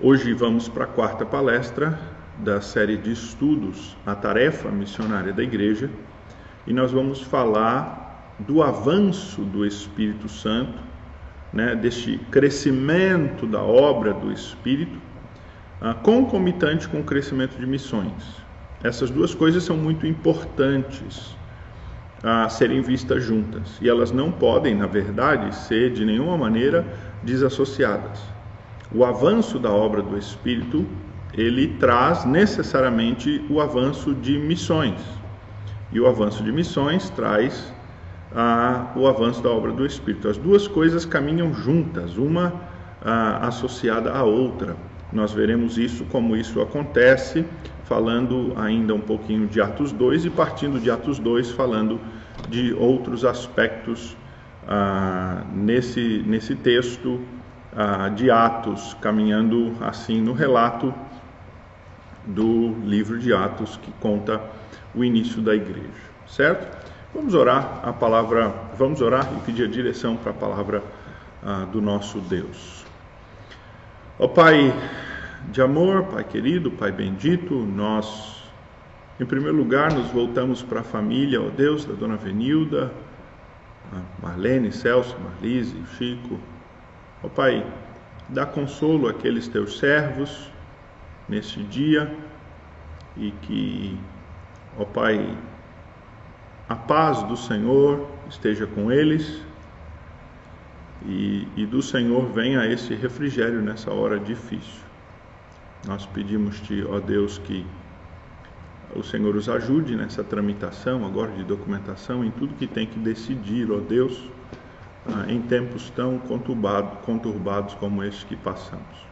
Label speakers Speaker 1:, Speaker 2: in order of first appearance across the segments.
Speaker 1: Hoje vamos para a quarta palestra da série de estudos A Tarefa Missionária da Igreja e nós vamos falar do avanço do Espírito Santo, né, deste crescimento da obra do Espírito, ah, concomitante com o crescimento de missões. Essas duas coisas são muito importantes a serem vistas juntas e elas não podem, na verdade, ser de nenhuma maneira desassociadas o avanço da obra do Espírito, ele traz necessariamente o avanço de missões. E o avanço de missões traz ah, o avanço da obra do Espírito. As duas coisas caminham juntas, uma ah, associada à outra. Nós veremos isso, como isso acontece, falando ainda um pouquinho de Atos 2 e partindo de Atos 2, falando de outros aspectos ah, nesse, nesse texto ah, de Atos, caminhando assim no relato do livro de Atos que conta o início da igreja, certo? Vamos orar a palavra, vamos orar e pedir a direção para a palavra ah, do nosso Deus. Ó Pai de amor, Pai querido, Pai bendito, nós, em primeiro lugar, nos voltamos para a família, ó Deus, da Dona Venilda, Marlene, Celso, Marlise, Chico, Ó Pai, dá consolo àqueles teus servos neste dia e que, ó Pai, a paz do Senhor esteja com eles e, e do Senhor venha esse refrigério nessa hora difícil. Nós pedimos-te, ó Deus, que o Senhor os ajude nessa tramitação agora de documentação, em tudo que tem que decidir, ó Deus ah, em tempos tão conturbados como este que passamos.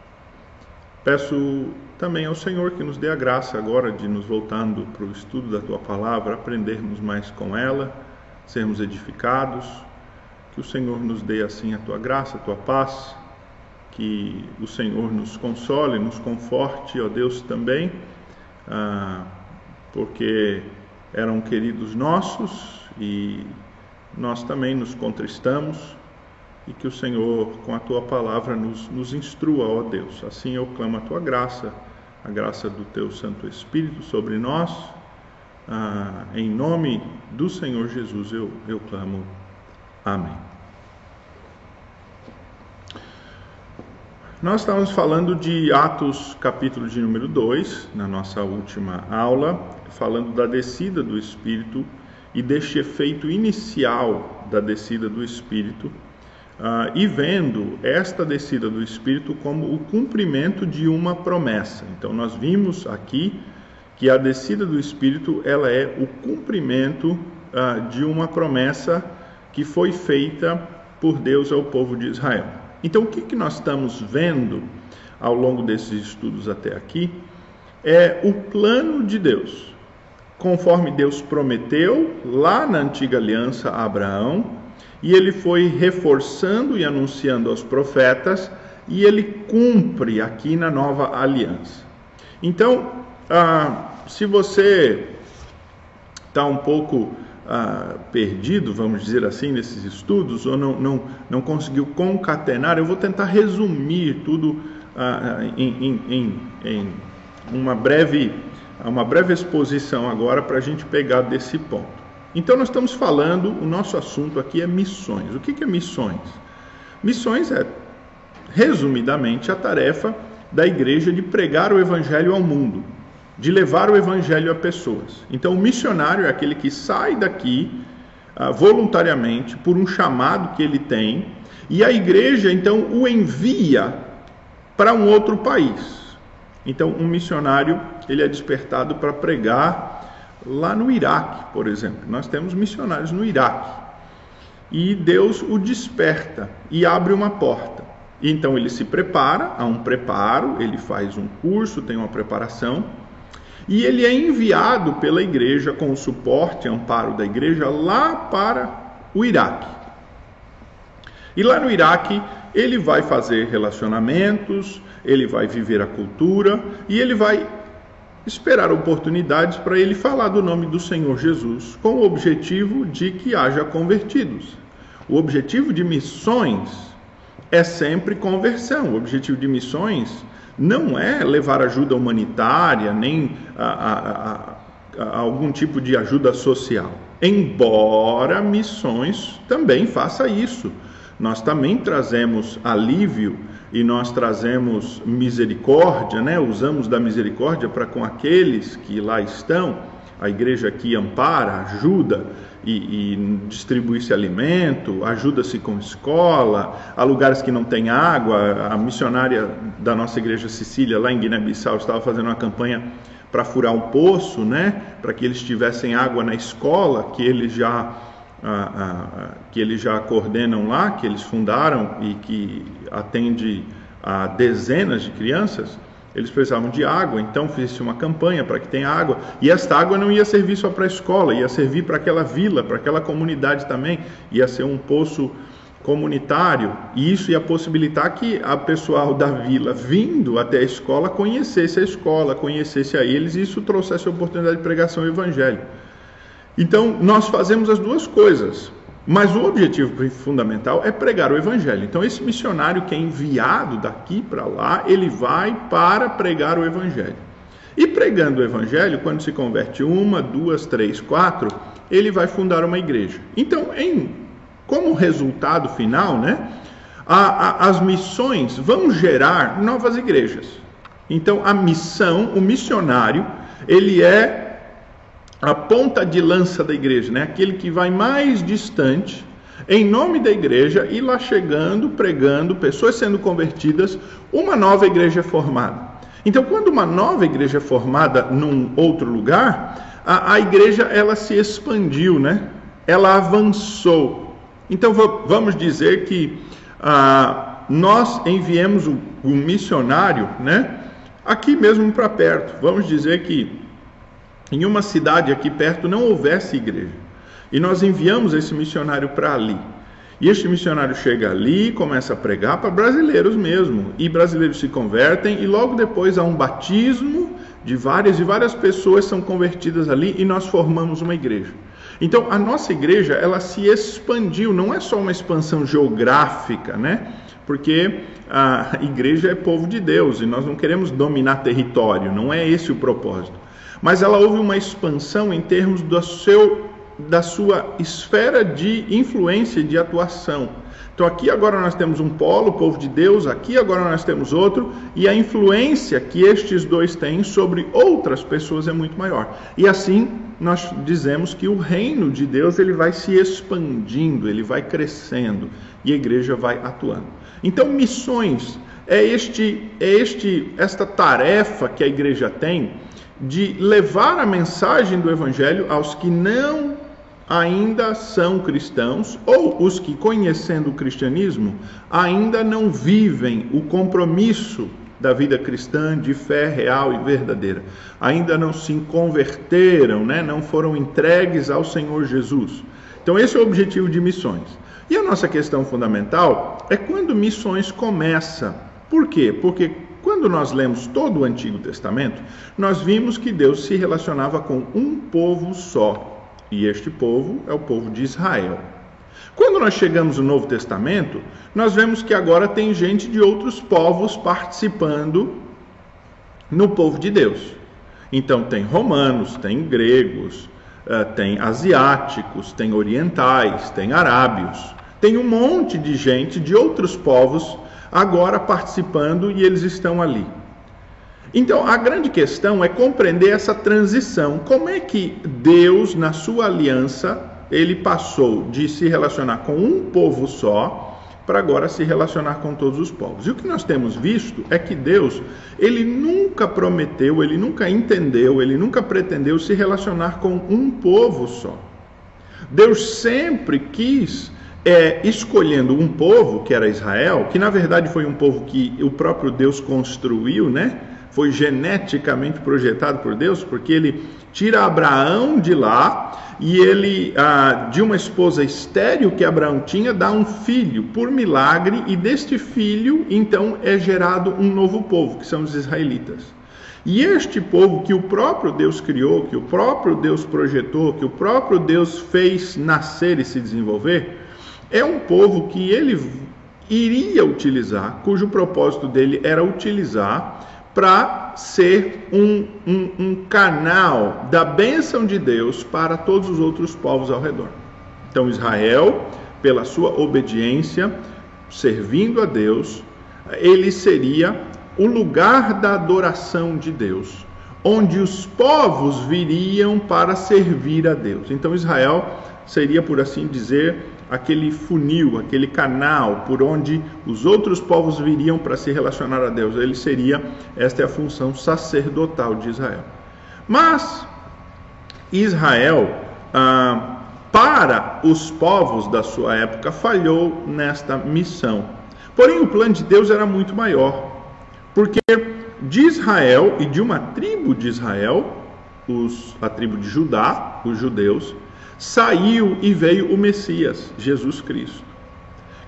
Speaker 1: Peço também ao Senhor que nos dê a graça agora de nos voltando para o estudo da tua palavra, aprendermos mais com ela, sermos edificados, que o Senhor nos dê assim a tua graça, a tua paz, que o Senhor nos console, nos conforte, ó Deus também, ah, porque eram queridos nossos e nós também nos contristamos e que o Senhor, com a tua palavra, nos, nos instrua, ó Deus. Assim eu clamo a tua graça, a graça do teu Santo Espírito sobre nós. Ah, em nome do Senhor Jesus eu, eu clamo. Amém. Nós estávamos falando de Atos, capítulo de número 2, na nossa última aula, falando da descida do Espírito e deste efeito inicial da descida do Espírito, uh, e vendo esta descida do Espírito como o cumprimento de uma promessa. Então, nós vimos aqui que a descida do Espírito ela é o cumprimento uh, de uma promessa que foi feita por Deus ao povo de Israel. Então, o que, que nós estamos vendo ao longo desses estudos até aqui é o plano de Deus conforme Deus prometeu lá na antiga aliança a Abraão, e ele foi reforçando e anunciando aos profetas, e ele cumpre aqui na nova aliança. Então, ah, se você está um pouco ah, perdido, vamos dizer assim, nesses estudos, ou não, não, não conseguiu concatenar, eu vou tentar resumir tudo ah, em, em, em uma breve uma breve exposição agora para a gente pegar desse ponto. Então, nós estamos falando, o nosso assunto aqui é missões. O que é missões? Missões é, resumidamente, a tarefa da igreja de pregar o evangelho ao mundo, de levar o evangelho a pessoas. Então, o missionário é aquele que sai daqui ah, voluntariamente por um chamado que ele tem, e a igreja então o envia para um outro país. Então, um missionário ele é despertado para pregar lá no Iraque, por exemplo. Nós temos missionários no Iraque. E Deus o desperta e abre uma porta. Então ele se prepara, há um preparo, ele faz um curso, tem uma preparação, e ele é enviado pela igreja com o suporte amparo da igreja lá para o Iraque. E lá no Iraque ele vai fazer relacionamentos, ele vai viver a cultura e ele vai esperar oportunidades para ele falar do nome do Senhor Jesus, com o objetivo de que haja convertidos. O objetivo de missões é sempre conversão. O objetivo de missões não é levar ajuda humanitária, nem a, a, a, algum tipo de ajuda social. Embora missões também faça isso. Nós também trazemos alívio e nós trazemos misericórdia, né? usamos da misericórdia para com aqueles que lá estão. A igreja aqui ampara, ajuda e, e distribui esse alimento, ajuda-se com escola, há lugares que não tem água. A missionária da nossa igreja Sicília, lá em Guiné-Bissau, estava fazendo uma campanha para furar um poço, né? para que eles tivessem água na escola, que eles já que eles já coordenam lá, que eles fundaram e que atende a dezenas de crianças, eles precisavam de água, então fiz uma campanha para que tenha água. E esta água não ia servir só para a escola, ia servir para aquela vila, para aquela comunidade também, ia ser um poço comunitário, e isso ia possibilitar que a pessoal da vila vindo até a escola conhecesse a escola, conhecesse a eles, e isso trouxesse a oportunidade de pregação do evangelho. Então, nós fazemos as duas coisas, mas o objetivo fundamental é pregar o evangelho. Então, esse missionário que é enviado daqui para lá, ele vai para pregar o evangelho. E pregando o evangelho, quando se converte uma, duas, três, quatro, ele vai fundar uma igreja. Então, em, como resultado final, né, a, a, as missões vão gerar novas igrejas. Então, a missão, o missionário, ele é a ponta de lança da igreja, né? aquele que vai mais distante, em nome da igreja, e lá chegando, pregando, pessoas sendo convertidas, uma nova igreja é formada. Então, quando uma nova igreja é formada num outro lugar, a, a igreja ela se expandiu, né? ela avançou. Então, vamos dizer que ah, nós enviemos um, um missionário né? aqui mesmo para perto. Vamos dizer que em uma cidade aqui perto não houvesse igreja. E nós enviamos esse missionário para ali. E este missionário chega ali começa a pregar para brasileiros mesmo. E brasileiros se convertem e logo depois há um batismo de várias e várias pessoas são convertidas ali e nós formamos uma igreja. Então a nossa igreja ela se expandiu, não é só uma expansão geográfica, né? Porque a igreja é povo de Deus e nós não queremos dominar território, não é esse o propósito mas ela houve uma expansão em termos do seu, da sua esfera de influência de atuação. Então aqui agora nós temos um polo, o povo de Deus, aqui agora nós temos outro, e a influência que estes dois têm sobre outras pessoas é muito maior. E assim nós dizemos que o reino de Deus ele vai se expandindo, ele vai crescendo e a igreja vai atuando. Então missões é este é este esta tarefa que a igreja tem de levar a mensagem do Evangelho aos que não ainda são cristãos ou os que, conhecendo o cristianismo, ainda não vivem o compromisso da vida cristã de fé real e verdadeira. Ainda não se converteram, né? não foram entregues ao Senhor Jesus. Então, esse é o objetivo de missões. E a nossa questão fundamental é quando missões começa. Por quê? Porque quando nós lemos todo o Antigo Testamento, nós vimos que Deus se relacionava com um povo só, e este povo é o povo de Israel. Quando nós chegamos no Novo Testamento, nós vemos que agora tem gente de outros povos participando no povo de Deus. Então, tem romanos, tem gregos, eh, tem asiáticos, tem orientais, tem arábios, tem um monte de gente de outros povos agora participando e eles estão ali. Então, a grande questão é compreender essa transição. Como é que Deus, na sua aliança, ele passou de se relacionar com um povo só para agora se relacionar com todos os povos. E o que nós temos visto é que Deus, ele nunca prometeu, ele nunca entendeu, ele nunca pretendeu se relacionar com um povo só. Deus sempre quis é, escolhendo um povo, que era Israel, que na verdade foi um povo que o próprio Deus construiu, né? Foi geneticamente projetado por Deus, porque ele tira Abraão de lá e ele, ah, de uma esposa estéril que Abraão tinha, dá um filho por milagre, e deste filho, então, é gerado um novo povo, que são os israelitas. E este povo que o próprio Deus criou, que o próprio Deus projetou, que o próprio Deus fez nascer e se desenvolver, é um povo que ele iria utilizar, cujo propósito dele era utilizar para ser um, um, um canal da bênção de Deus para todos os outros povos ao redor. Então, Israel, pela sua obediência, servindo a Deus, ele seria o lugar da adoração de Deus, onde os povos viriam para servir a Deus. Então, Israel seria, por assim dizer, aquele funil, aquele canal por onde os outros povos viriam para se relacionar a Deus. Ele seria, esta é a função sacerdotal de Israel. Mas Israel, ah, para os povos da sua época, falhou nesta missão. Porém, o plano de Deus era muito maior, porque de Israel e de uma tribo de Israel, os, a tribo de Judá, os judeus, saiu e veio o Messias, Jesus Cristo,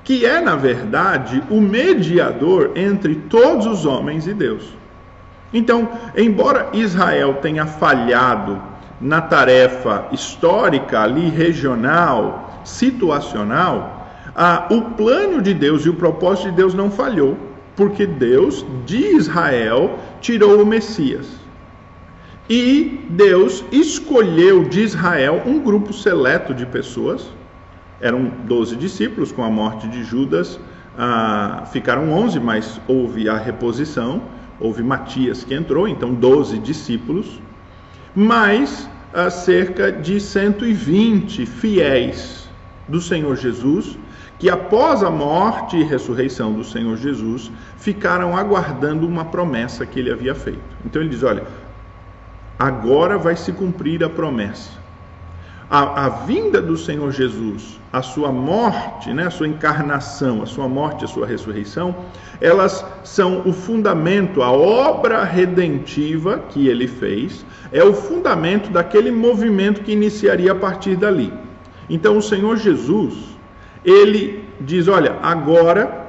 Speaker 1: que é, na verdade, o mediador entre todos os homens e Deus. Então, embora Israel tenha falhado na tarefa histórica, ali regional, situacional, ah, o plano de Deus e o propósito de Deus não falhou, porque Deus de Israel tirou o Messias. E Deus escolheu de Israel um grupo seleto de pessoas, eram 12 discípulos, com a morte de Judas ah, ficaram 11, mas houve a reposição, houve Matias que entrou, então 12 discípulos, mais ah, cerca de 120 fiéis do Senhor Jesus, que após a morte e ressurreição do Senhor Jesus, ficaram aguardando uma promessa que ele havia feito. Então ele diz: Olha, agora vai se cumprir a promessa. A, a, vinda do Senhor Jesus, a sua morte, né, a sua encarnação, a sua morte, a sua ressurreição, elas são o fundamento, a obra redentiva que ele fez, é o fundamento daquele movimento que iniciaria a partir dali. Então o Senhor Jesus, ele diz: Olha, agora,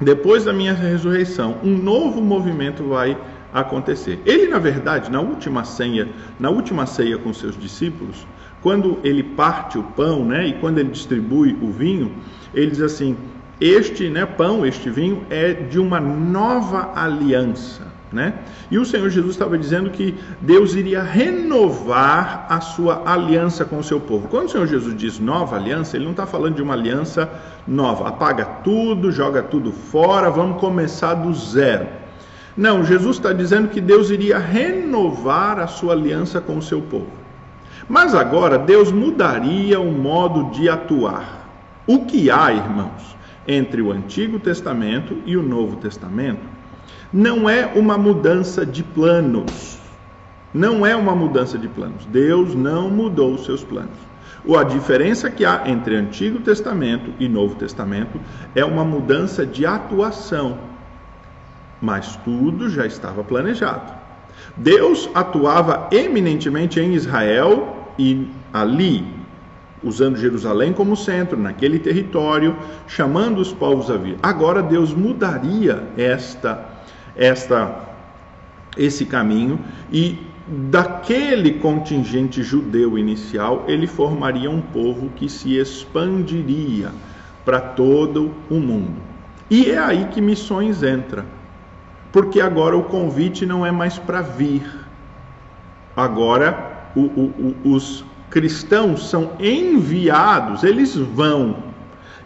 Speaker 1: depois da minha ressurreição, um novo movimento vai acontecer. Ele, na verdade, na última ceia, na última ceia com seus discípulos, quando ele parte o pão, né, e quando ele distribui o vinho, ele diz assim: este, né, pão, este vinho é de uma nova aliança. Né? E o Senhor Jesus estava dizendo que Deus iria renovar a sua aliança com o seu povo. Quando o Senhor Jesus diz nova aliança, ele não está falando de uma aliança nova, apaga tudo, joga tudo fora, vamos começar do zero. Não, Jesus está dizendo que Deus iria renovar a sua aliança com o seu povo. Mas agora Deus mudaria o modo de atuar. O que há, irmãos, entre o Antigo Testamento e o Novo Testamento não é uma mudança de planos. Não é uma mudança de planos. Deus não mudou os seus planos. A diferença que há entre Antigo Testamento e Novo Testamento é uma mudança de atuação mas tudo já estava planejado. Deus atuava eminentemente em Israel e ali, usando Jerusalém como centro, naquele território, chamando os povos a vir. Agora Deus mudaria esta esta esse caminho e daquele contingente judeu inicial, ele formaria um povo que se expandiria para todo o mundo. E é aí que missões entra porque agora o convite não é mais para vir. Agora o, o, o, os cristãos são enviados, eles vão.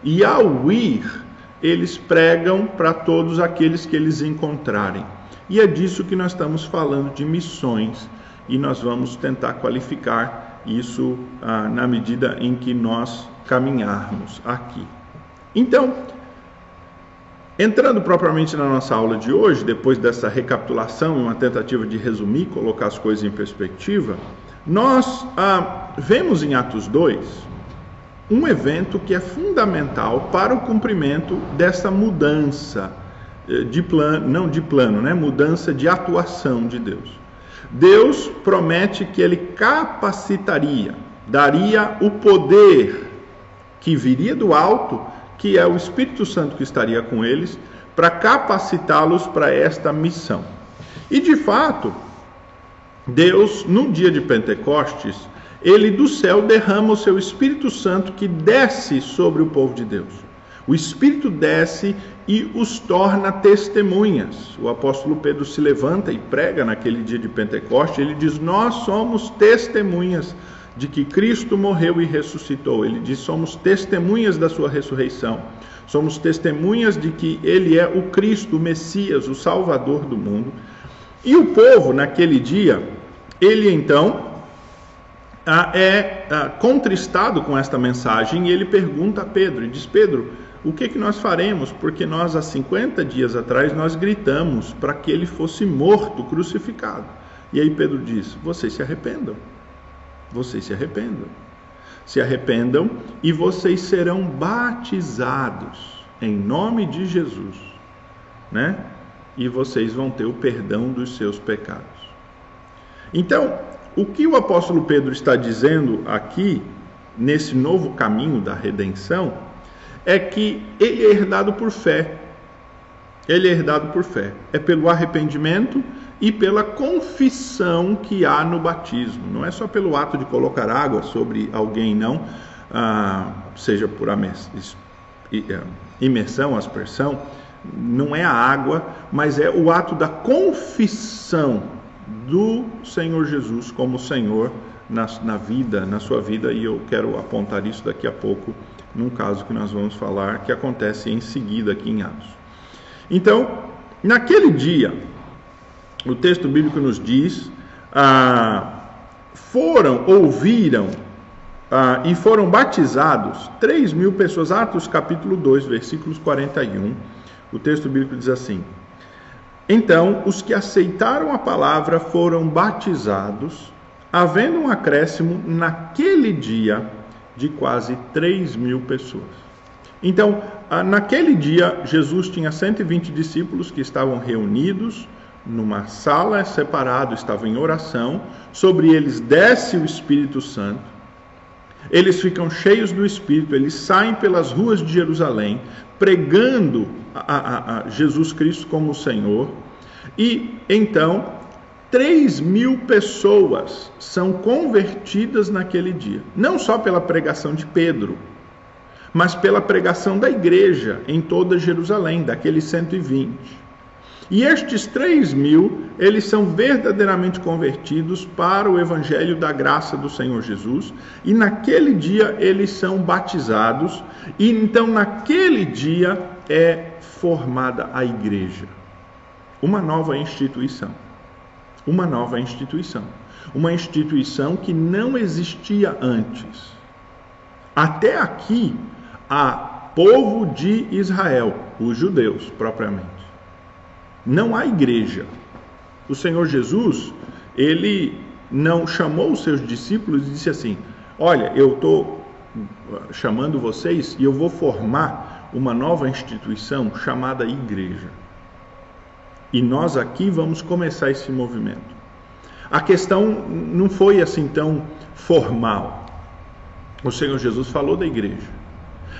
Speaker 1: E ao ir, eles pregam para todos aqueles que eles encontrarem. E é disso que nós estamos falando de missões. E nós vamos tentar qualificar isso ah, na medida em que nós caminharmos aqui. Então, Entrando propriamente na nossa aula de hoje, depois dessa recapitulação e uma tentativa de resumir, colocar as coisas em perspectiva, nós ah, vemos em Atos 2 um evento que é fundamental para o cumprimento dessa mudança eh, de plano, não de plano, né? mudança de atuação de Deus. Deus promete que ele capacitaria, daria o poder que viria do alto que é o Espírito Santo que estaria com eles, para capacitá-los para esta missão. E de fato, Deus, no dia de Pentecostes, ele do céu derrama o seu Espírito Santo que desce sobre o povo de Deus. O Espírito desce e os torna testemunhas. O apóstolo Pedro se levanta e prega naquele dia de Pentecoste. Ele diz: Nós somos testemunhas de que Cristo morreu e ressuscitou. Ele diz: Somos testemunhas da sua ressurreição. Somos testemunhas de que ele é o Cristo, o Messias, o Salvador do mundo. E o povo, naquele dia, ele então é contristado com esta mensagem e ele pergunta a Pedro, e diz, Pedro, o que, que nós faremos? Porque nós, há 50 dias atrás, nós gritamos para que ele fosse morto, crucificado. E aí Pedro diz, vocês se arrependam, vocês se arrependam, se arrependam e vocês serão batizados em nome de Jesus, né? E vocês vão ter o perdão dos seus pecados. Então, o que o apóstolo Pedro está dizendo aqui, nesse novo caminho da redenção, é que ele é herdado por fé. Ele é herdado por fé. É pelo arrependimento e pela confissão que há no batismo. Não é só pelo ato de colocar água sobre alguém, não, ah, seja por é, imersão, aspersão. Não é a água, mas é o ato da confissão do Senhor Jesus como Senhor na, na vida, na sua vida, e eu quero apontar isso daqui a pouco num caso que nós vamos falar que acontece em seguida aqui em Atos. Então, naquele dia, o texto bíblico nos diz: ah, foram, ouviram ah, e foram batizados 3 mil pessoas. Atos capítulo 2, versículos 41. O texto bíblico diz assim: então, os que aceitaram a palavra foram batizados, havendo um acréscimo naquele dia de quase 3 mil pessoas. Então, naquele dia, Jesus tinha 120 discípulos que estavam reunidos numa sala separada, estavam em oração. Sobre eles desce o Espírito Santo. Eles ficam cheios do Espírito, eles saem pelas ruas de Jerusalém, pregando a, a, a Jesus Cristo como Senhor. E então, 3 mil pessoas são convertidas naquele dia, não só pela pregação de Pedro, mas pela pregação da igreja em toda Jerusalém, daqueles 120. E estes 3 mil, eles são verdadeiramente convertidos para o evangelho da graça do Senhor Jesus, e naquele dia eles são batizados, e então naquele dia é formada a igreja. Uma nova instituição. Uma nova instituição. Uma instituição que não existia antes. Até aqui, há povo de Israel, os judeus propriamente. Não há igreja. O Senhor Jesus, ele não chamou os seus discípulos e disse assim: Olha, eu estou chamando vocês e eu vou formar uma nova instituição chamada igreja. E nós aqui vamos começar esse movimento. A questão não foi assim tão formal. O Senhor Jesus falou da igreja,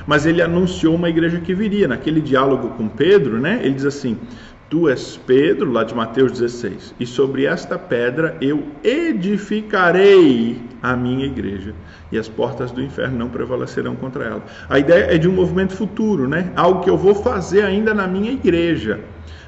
Speaker 1: mas ele anunciou uma igreja que viria. Naquele diálogo com Pedro, né? Ele diz assim: Tu és Pedro, lá de Mateus 16, e sobre esta pedra eu edificarei a minha igreja, e as portas do inferno não prevalecerão contra ela. A ideia é de um movimento futuro, né? Algo que eu vou fazer ainda na minha igreja.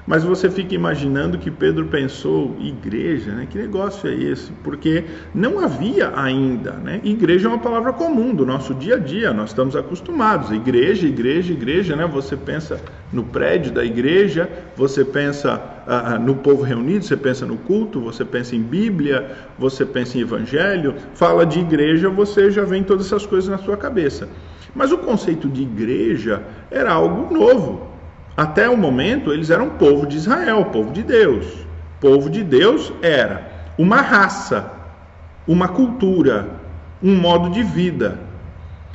Speaker 1: Mas você fica imaginando que Pedro pensou, igreja, né? Que negócio é esse? Porque não havia ainda, né? Igreja é uma palavra comum do nosso dia a dia, nós estamos acostumados. Igreja, igreja, igreja, né? Você pensa no prédio da igreja, você pensa ah, ah, no povo reunido, você pensa no culto, você pensa em Bíblia, você pensa em Evangelho. Fala de igreja, você já vem todas essas coisas na sua cabeça. Mas o conceito de igreja era algo novo. Até o momento, eles eram povo de Israel, povo de Deus. Povo de Deus era uma raça, uma cultura, um modo de vida.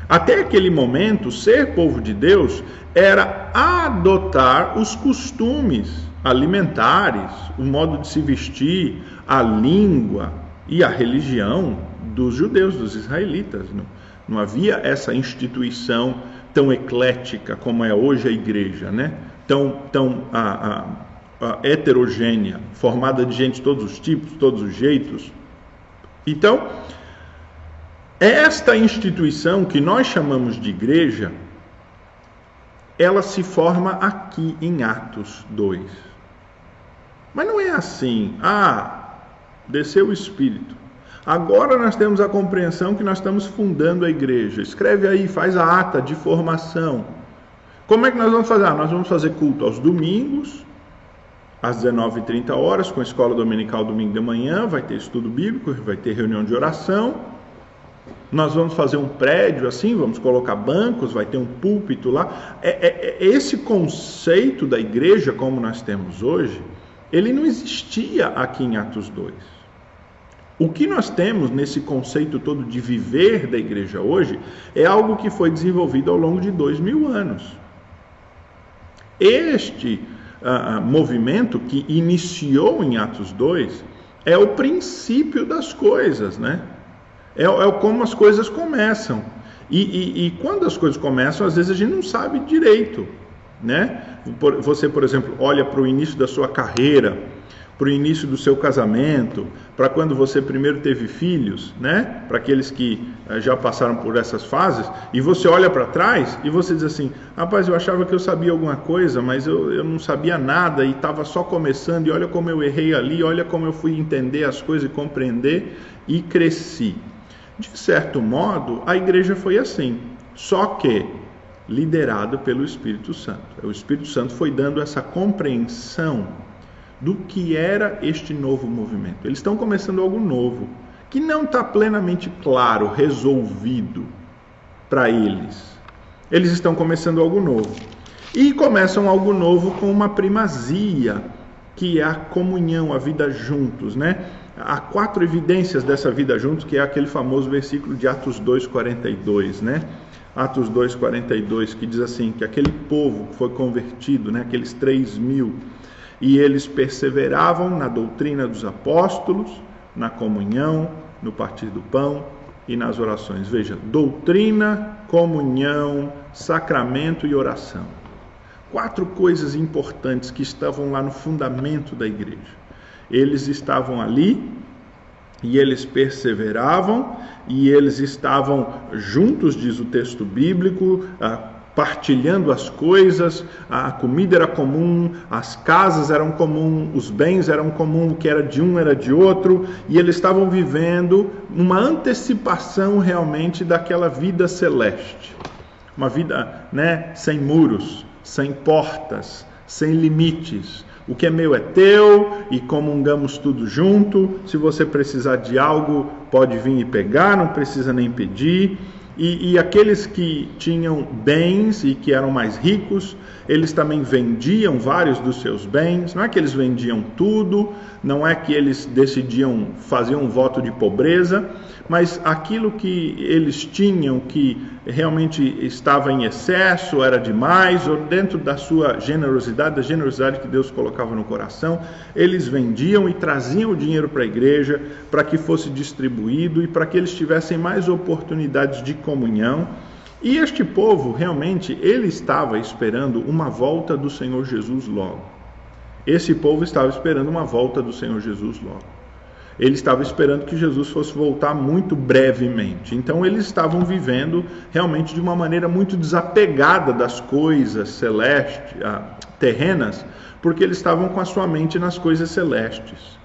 Speaker 1: Até aquele momento, ser povo de Deus era adotar os costumes alimentares, o modo de se vestir, a língua e a religião dos judeus, dos israelitas. Não, não havia essa instituição tão eclética como é hoje a igreja, né? tão, tão a, a, a heterogênea, formada de gente de todos os tipos, todos os jeitos. Então, esta instituição que nós chamamos de igreja, ela se forma aqui em Atos 2. Mas não é assim. Ah, desceu o Espírito. Agora nós temos a compreensão que nós estamos fundando a igreja. Escreve aí, faz a ata de formação. Como é que nós vamos fazer? Ah, nós vamos fazer culto aos domingos, às 19h30 horas, com a escola dominical domingo de manhã, vai ter estudo bíblico, vai ter reunião de oração. Nós vamos fazer um prédio assim, vamos colocar bancos, vai ter um púlpito lá. É, é, é esse conceito da igreja, como nós temos hoje, ele não existia aqui em Atos 2. O que nós temos nesse conceito todo de viver da igreja hoje é algo que foi desenvolvido ao longo de dois mil anos. Este uh, movimento que iniciou em Atos 2 é o princípio das coisas, né? É, é como as coisas começam. E, e, e, quando as coisas começam, às vezes a gente não sabe direito, né? Você, por exemplo, olha para o início da sua carreira, para o início do seu casamento, para quando você primeiro teve filhos, né? Para aqueles que eh, já passaram por essas fases, e você olha para trás e você diz assim: rapaz, eu achava que eu sabia alguma coisa, mas eu, eu não sabia nada e estava só começando, e olha como eu errei ali, olha como eu fui entender as coisas e compreender e cresci. De certo modo, a igreja foi assim, só que liderado pelo Espírito Santo. O Espírito Santo foi dando essa compreensão do que era este novo movimento. Eles estão começando algo novo, que não está plenamente claro, resolvido para eles. Eles estão começando algo novo. E começam algo novo com uma primazia, que é a comunhão, a vida juntos, né? Há quatro evidências dessa vida juntos, que é aquele famoso versículo de Atos 2:42, né? Atos 2:42 que diz assim que aquele povo que foi convertido, né? Aqueles três mil e eles perseveravam na doutrina dos apóstolos, na comunhão, no partir do pão e nas orações. Veja, doutrina, comunhão, sacramento e oração. Quatro coisas importantes que estavam lá no fundamento da igreja. Eles estavam ali e eles perseveravam e eles estavam juntos, diz o texto bíblico, ah, partilhando as coisas, a comida era comum, as casas eram comum, os bens eram comum, o que era de um era de outro, e eles estavam vivendo uma antecipação realmente daquela vida celeste. Uma vida, né, sem muros, sem portas, sem limites. O que é meu é teu e comungamos tudo junto. Se você precisar de algo, pode vir e pegar, não precisa nem pedir. E, e, aqueles que tinham bens e que eram mais ricos, eles também vendiam vários dos seus bens. Não é que eles vendiam tudo, não é que eles decidiam fazer um voto de pobreza, mas aquilo que eles tinham que realmente estava em excesso, era demais, ou dentro da sua generosidade, da generosidade que Deus colocava no coração, eles vendiam e traziam o dinheiro para a igreja para que fosse distribuído e para que eles tivessem mais oportunidades de comunhão. E este povo realmente ele estava esperando uma volta do Senhor Jesus logo. Esse povo estava esperando uma volta do Senhor Jesus logo ele estava esperando que Jesus fosse voltar muito brevemente. Então eles estavam vivendo realmente de uma maneira muito desapegada das coisas celestes, ah, terrenas, porque eles estavam com a sua mente nas coisas celestes.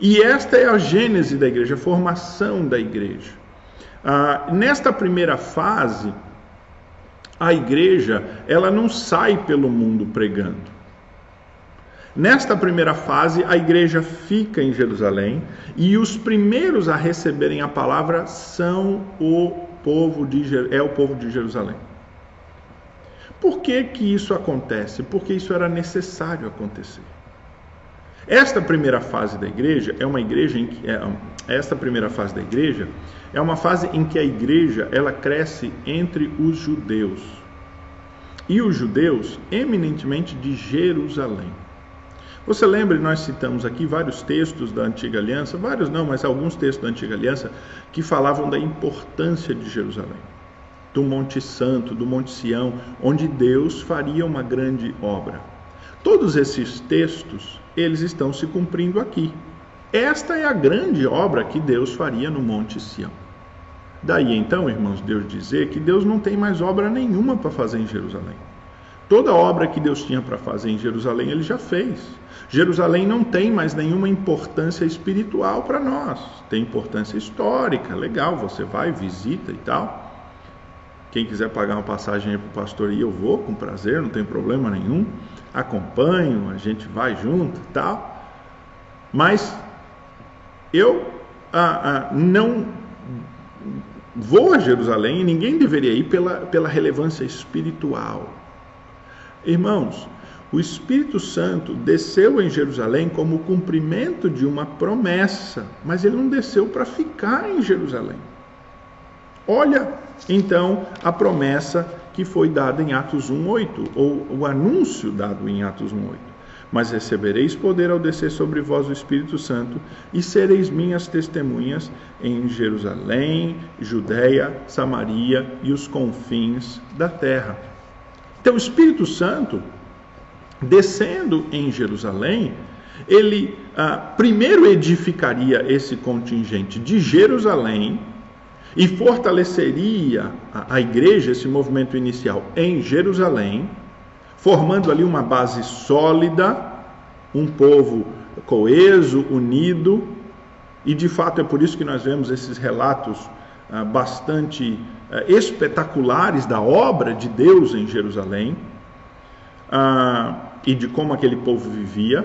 Speaker 1: E esta é a gênese da igreja, a formação da igreja. Ah, nesta primeira fase, a igreja ela não sai pelo mundo pregando. Nesta primeira fase, a igreja fica em Jerusalém e os primeiros a receberem a palavra são o povo de é o povo de Jerusalém. Por que que isso acontece? Porque isso era necessário acontecer. Esta primeira fase da igreja é uma igreja em que é, esta primeira fase da igreja é uma fase em que a igreja ela cresce entre os judeus e os judeus eminentemente de Jerusalém. Você lembra, nós citamos aqui vários textos da Antiga Aliança, vários não, mas alguns textos da Antiga Aliança, que falavam da importância de Jerusalém, do Monte Santo, do Monte Sião, onde Deus faria uma grande obra. Todos esses textos, eles estão se cumprindo aqui. Esta é a grande obra que Deus faria no Monte Sião. Daí então, irmãos, Deus dizer que Deus não tem mais obra nenhuma para fazer em Jerusalém. Toda obra que Deus tinha para fazer em Jerusalém, ele já fez. Jerusalém não tem mais nenhuma importância espiritual para nós, tem importância histórica, legal, você vai, visita e tal. Quem quiser pagar uma passagem para o pastor eu vou com prazer, não tem problema nenhum. Acompanho, a gente vai junto e tal. Mas eu ah, ah, não vou a Jerusalém e ninguém deveria ir pela, pela relevância espiritual. Irmãos, o Espírito Santo desceu em Jerusalém como cumprimento de uma promessa, mas ele não desceu para ficar em Jerusalém. Olha então a promessa que foi dada em Atos 1:8, ou o anúncio dado em Atos 1:8. Mas recebereis poder ao descer sobre vós o Espírito Santo, e sereis minhas testemunhas em Jerusalém, Judéia, Samaria e os confins da terra. Então, o Espírito Santo, descendo em Jerusalém, ele ah, primeiro edificaria esse contingente de Jerusalém e fortaleceria a, a igreja, esse movimento inicial em Jerusalém, formando ali uma base sólida, um povo coeso, unido, e de fato é por isso que nós vemos esses relatos ah, bastante ah, espetaculares da obra de Deus em Jerusalém ah, e de como aquele povo vivia,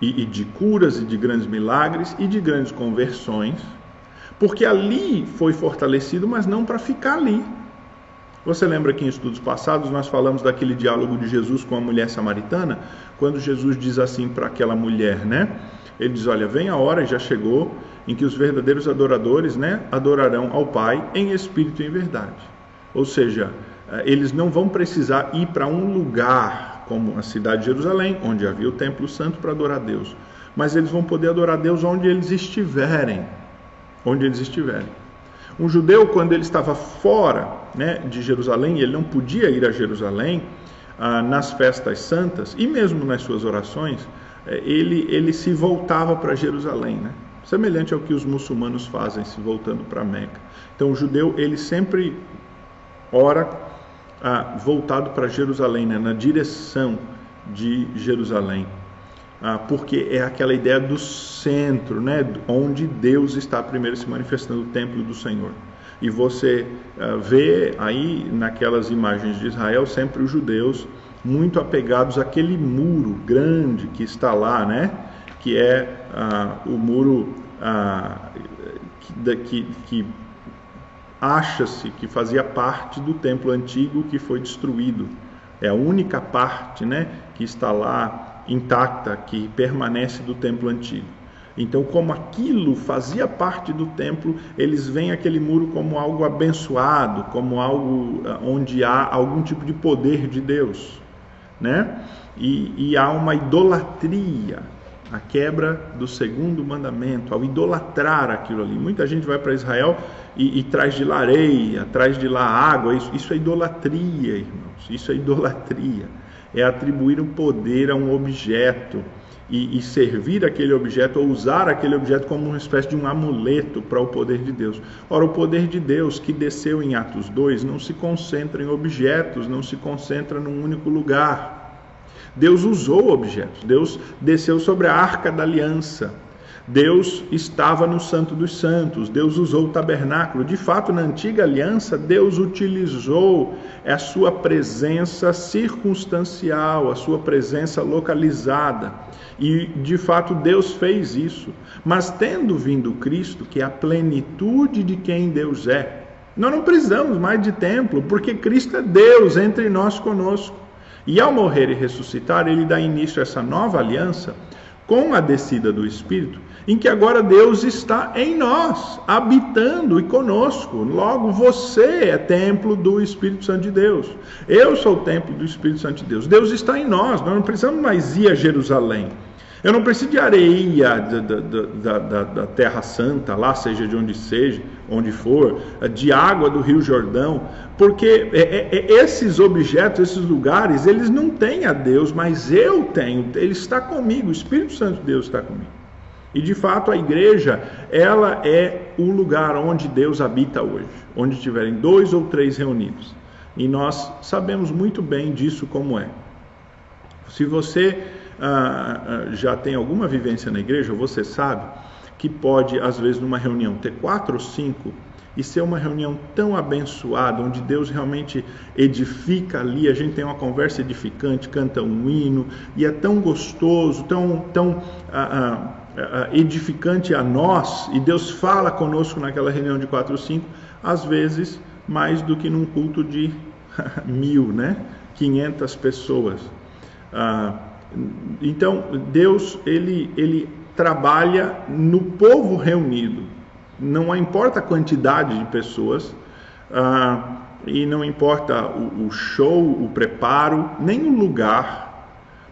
Speaker 1: e, e de curas e de grandes milagres e de grandes conversões. Porque ali foi fortalecido, mas não para ficar ali. Você lembra que em estudos passados nós falamos daquele diálogo de Jesus com a mulher samaritana, quando Jesus diz assim para aquela mulher, né? Ele diz: Olha, vem a hora, já chegou, em que os verdadeiros adoradores, né, adorarão ao Pai em espírito e em verdade. Ou seja, eh, eles não vão precisar ir para um lugar como a cidade de Jerusalém, onde havia o templo santo para adorar a Deus, mas eles vão poder adorar a Deus onde eles estiverem onde eles estiverem. Um judeu, quando ele estava fora né, de Jerusalém, ele não podia ir a Jerusalém ah, nas festas santas e mesmo nas suas orações, eh, ele, ele se voltava para Jerusalém, né? semelhante ao que os muçulmanos fazem, se voltando para Meca. Então, o judeu, ele sempre ora ah, voltado para Jerusalém, né, na direção de Jerusalém ah, porque é aquela ideia do centro, né, onde Deus está primeiro se manifestando, o templo do Senhor. E você ah, vê aí naquelas imagens de Israel sempre os judeus muito apegados àquele muro grande que está lá, né, que é ah, o muro ah, que, que, que acha-se que fazia parte do templo antigo que foi destruído. É a única parte, né, que está lá intacta que permanece do templo antigo. Então, como aquilo fazia parte do templo, eles veem aquele muro como algo abençoado, como algo ah, onde há algum tipo de poder de Deus, né? E, e há uma idolatria, a quebra do segundo mandamento, ao idolatrar aquilo ali. Muita gente vai para Israel e, e, traz de lá areia, traz de lá água, isso, isso é idolatria, irmãos, isso é idolatria é atribuir um poder a um objeto e, e, servir aquele objeto ou usar aquele objeto como uma espécie de um amuleto para o poder de Deus. Ora, o poder de Deus que desceu em Atos 2 não se concentra em objetos, não se concentra num único lugar. Deus usou objetos, Deus desceu sobre a arca da aliança. Deus estava no Santo dos Santos, Deus usou o tabernáculo. De fato, na antiga aliança, Deus utilizou a sua presença circunstancial, a sua presença localizada. E de fato, Deus fez isso. Mas tendo vindo Cristo, que é a plenitude de quem Deus é, nós não precisamos mais de templo, porque Cristo é Deus entre nós conosco. E ao morrer e ressuscitar, ele dá início a essa nova aliança com a descida do Espírito, em que agora Deus está em nós, habitando e conosco. Logo, você é templo do Espírito Santo de Deus. Eu sou o templo do Espírito Santo de Deus. Deus está em nós, nós não precisamos mais ir a Jerusalém. Eu não preciso de areia da, da, da, da, Terra Santa, lá, seja de onde seja, onde for, de água do Rio Jordão, porque é, é, é, esses objetos, esses lugares, eles não têm a Deus, mas eu tenho, Ele está comigo, o Espírito Santo de Deus está comigo. E de fato a igreja, ela é o lugar onde Deus habita hoje, onde tiverem dois ou três reunidos. E nós sabemos muito bem disso como é. Se você ah, ah, já tem alguma vivência na igreja, você sabe que pode, às vezes, numa reunião, ter quatro ou cinco e ser uma reunião tão abençoada, onde Deus realmente edifica ali, a gente tem uma conversa edificante, canta um hino, e é tão gostoso, tão, tão ah, ah, edificante a nós, e Deus fala conosco naquela reunião de quatro ou cinco, às vezes mais do que num culto de mil, né? 500 pessoas. Ah, então, Deus, ele, ele trabalha no povo reunido. Não importa a quantidade de pessoas, ah, e não importa o, o show, o preparo, nem o lugar,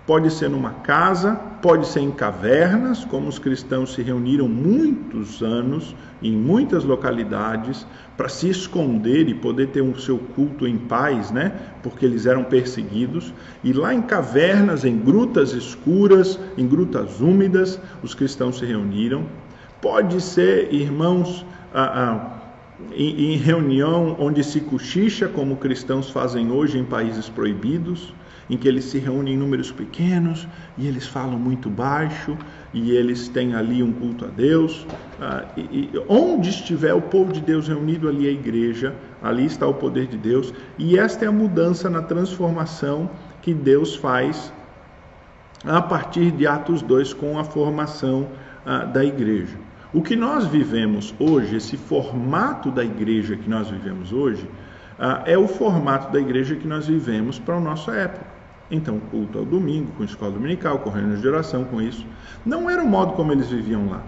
Speaker 1: Pode ser numa casa, pode ser em cavernas, como os cristãos se reuniram muitos anos em muitas localidades para se esconder e poder ter o seu culto em paz, né? Porque eles eram perseguidos. E lá em cavernas, em grutas escuras, em grutas úmidas, os cristãos se reuniram. Pode ser, irmãos, ah, ah, em reunião onde se cochicha, como cristãos fazem hoje em países proibidos em que eles se reúnem em números pequenos e eles falam muito baixo e eles têm ali um culto a Deus. Ah, e, e, onde estiver o povo de Deus reunido, ali é a igreja, ali está o poder de Deus. E esta é a mudança na transformação que Deus faz a partir de Atos 2 com a formação ah, da igreja. O que nós vivemos hoje, esse formato da igreja que nós vivemos hoje, ah, é o formato da igreja que nós vivemos para a nossa época. Então, culto ao domingo, com escola dominical, com reuniões de oração, com isso. Não era o modo como eles viviam lá.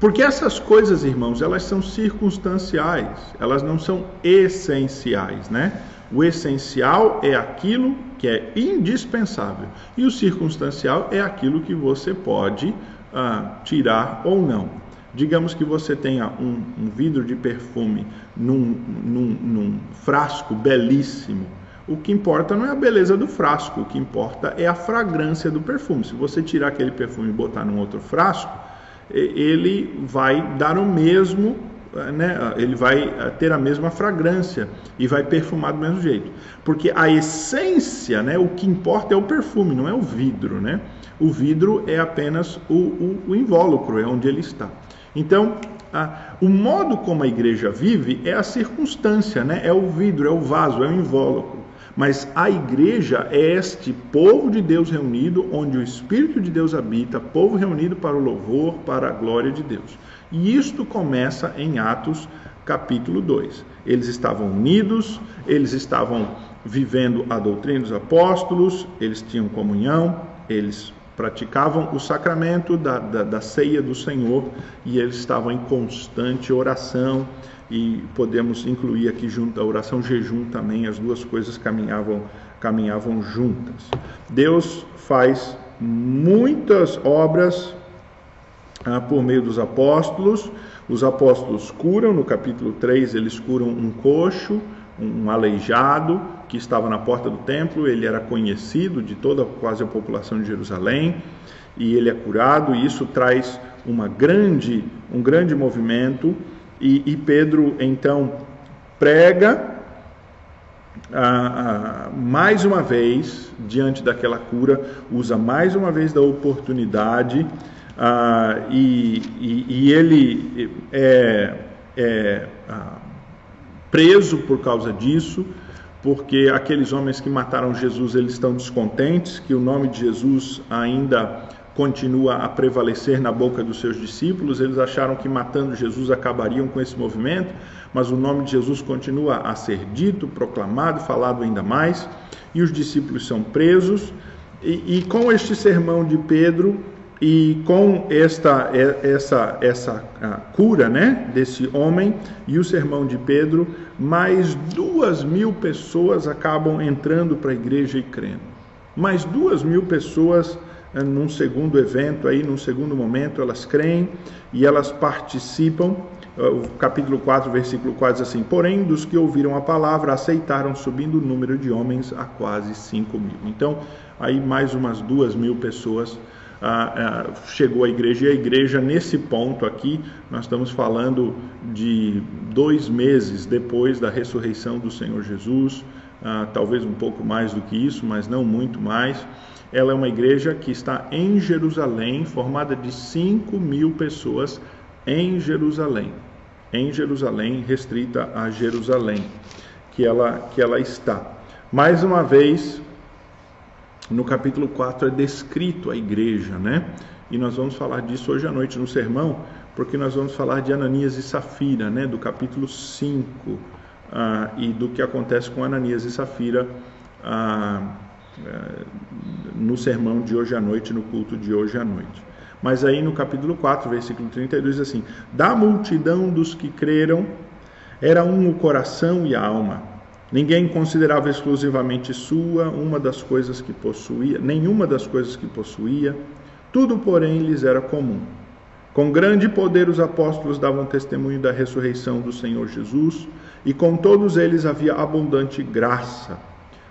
Speaker 1: Porque essas coisas, irmãos, elas são circunstanciais, elas não são essenciais, né? O essencial é aquilo que é indispensável e o circunstancial é aquilo que você pode ah, tirar ou não. Digamos que você tenha um, um vidro de perfume num, num, num frasco belíssimo o que importa não é a beleza do frasco, o que importa é a fragrância do perfume. Se você tirar aquele perfume e botar num outro frasco, ele vai dar o mesmo, né? ele vai eh, ter a mesma fragrância e vai perfumar do mesmo jeito. Porque a essência, né? o que importa é o perfume, não é o vidro. Né? O vidro é apenas o, o, o invólucro, é onde ele está. Então, o modo como a igreja vive é a circunstância, né? é o vidro, é o vaso, é o invólucro. Mas a igreja é este povo de Deus reunido, onde o Espírito de Deus habita, povo reunido para o louvor, para a glória de Deus. E isto começa em Atos capítulo 2. Eles estavam unidos, eles estavam vivendo a doutrina dos apóstolos, eles tinham comunhão, eles praticavam o sacramento da, da, da ceia do Senhor e eles estavam em constante oração e podemos incluir aqui junto a oração jejum também, as duas coisas caminhavam caminhavam juntas. Deus faz muitas obras ah, por meio dos apóstolos. Os apóstolos curam, no capítulo 3 eles curam um coxo, um aleijado que estava na porta do templo, ele era conhecido de toda quase a população de Jerusalém e ele é curado, e isso traz uma grande, um grande movimento e, e Pedro então prega ah, ah, mais uma vez, diante daquela cura, usa mais uma vez da oportunidade ah, e, e, e, ele é, é preso por causa disso, porque aqueles homens que mataram Jesus eles estão descontentes que o nome de Jesus ainda continua a prevalecer na boca dos seus discípulos. Eles acharam que matando Jesus acabariam com esse movimento, mas o nome de Jesus continua a ser dito, proclamado, falado ainda mais, e os discípulos são presos. E, e com este sermão de Pedro e com esta essa essa cura, né, desse homem e o sermão de Pedro, mais duas mil pessoas acabam entrando para a igreja e crendo. Mais duas mil pessoas num segundo evento, aí, num segundo momento, elas creem e elas participam. O capítulo 4, versículo 4 diz assim: Porém, dos que ouviram a palavra, aceitaram, subindo o número de homens a quase 5 mil. Então, aí mais umas duas mil pessoas ah, ah, chegou à igreja. E a igreja, nesse ponto aqui, nós estamos falando de dois meses depois da ressurreição do Senhor Jesus, ah, talvez um pouco mais do que isso, mas não muito mais. Ela é uma igreja que está em Jerusalém, formada de 5 mil pessoas em Jerusalém. Em Jerusalém, restrita a Jerusalém, que ela, que ela está. Mais uma vez, no capítulo 4 é descrito a igreja, né? E nós vamos falar disso hoje à noite no sermão, porque nós vamos falar de Ananias e Safira, né? Do capítulo 5 ah, e do que acontece com Ananias e Safira ah, no sermão de hoje à noite, no culto de hoje à noite. Mas aí no capítulo 4, versículo 32 diz assim: Da multidão dos que creram, era um o coração e a alma. Ninguém considerava exclusivamente sua uma das coisas que possuía, nenhuma das coisas que possuía, tudo, porém, lhes era comum. Com grande poder os apóstolos davam testemunho da ressurreição do Senhor Jesus, e com todos eles havia abundante graça,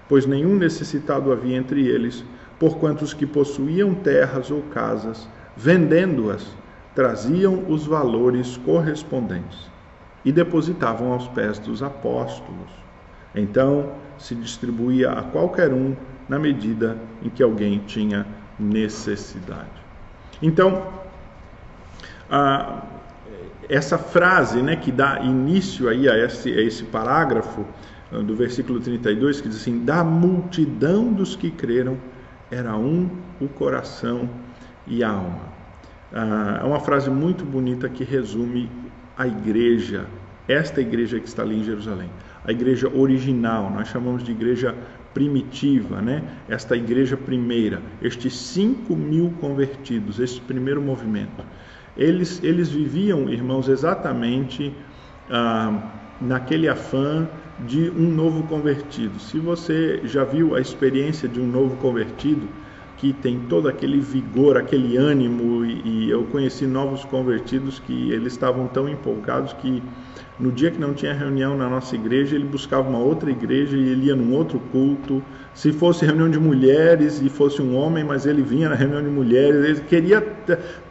Speaker 1: pois nenhum necessitado havia entre eles, porquanto os que possuíam terras ou casas, vendendo-as, traziam os valores correspondentes e depositavam aos pés dos apóstolos. Então se distribuía a qualquer um na medida em que alguém tinha necessidade. Então, essa frase né, que dá início aí a esse, a esse parágrafo do versículo 32, que diz assim: Da multidão dos que creram, era um o coração e a alma. Ah, é uma frase muito bonita que resume a igreja, esta igreja que está ali em Jerusalém a igreja original, nós chamamos de igreja primitiva, né? esta igreja primeira, estes 5 mil convertidos, esse primeiro movimento, eles, eles viviam, irmãos, exatamente ah, naquele afã de um novo convertido. Se você já viu a experiência de um novo convertido, que tem todo aquele vigor, aquele ânimo, e, e eu conheci novos convertidos que eles estavam tão empolgados que no dia que não tinha reunião na nossa igreja, ele buscava uma outra igreja e ele ia num outro culto. Se fosse reunião de mulheres e fosse um homem, mas ele vinha na reunião de mulheres, ele queria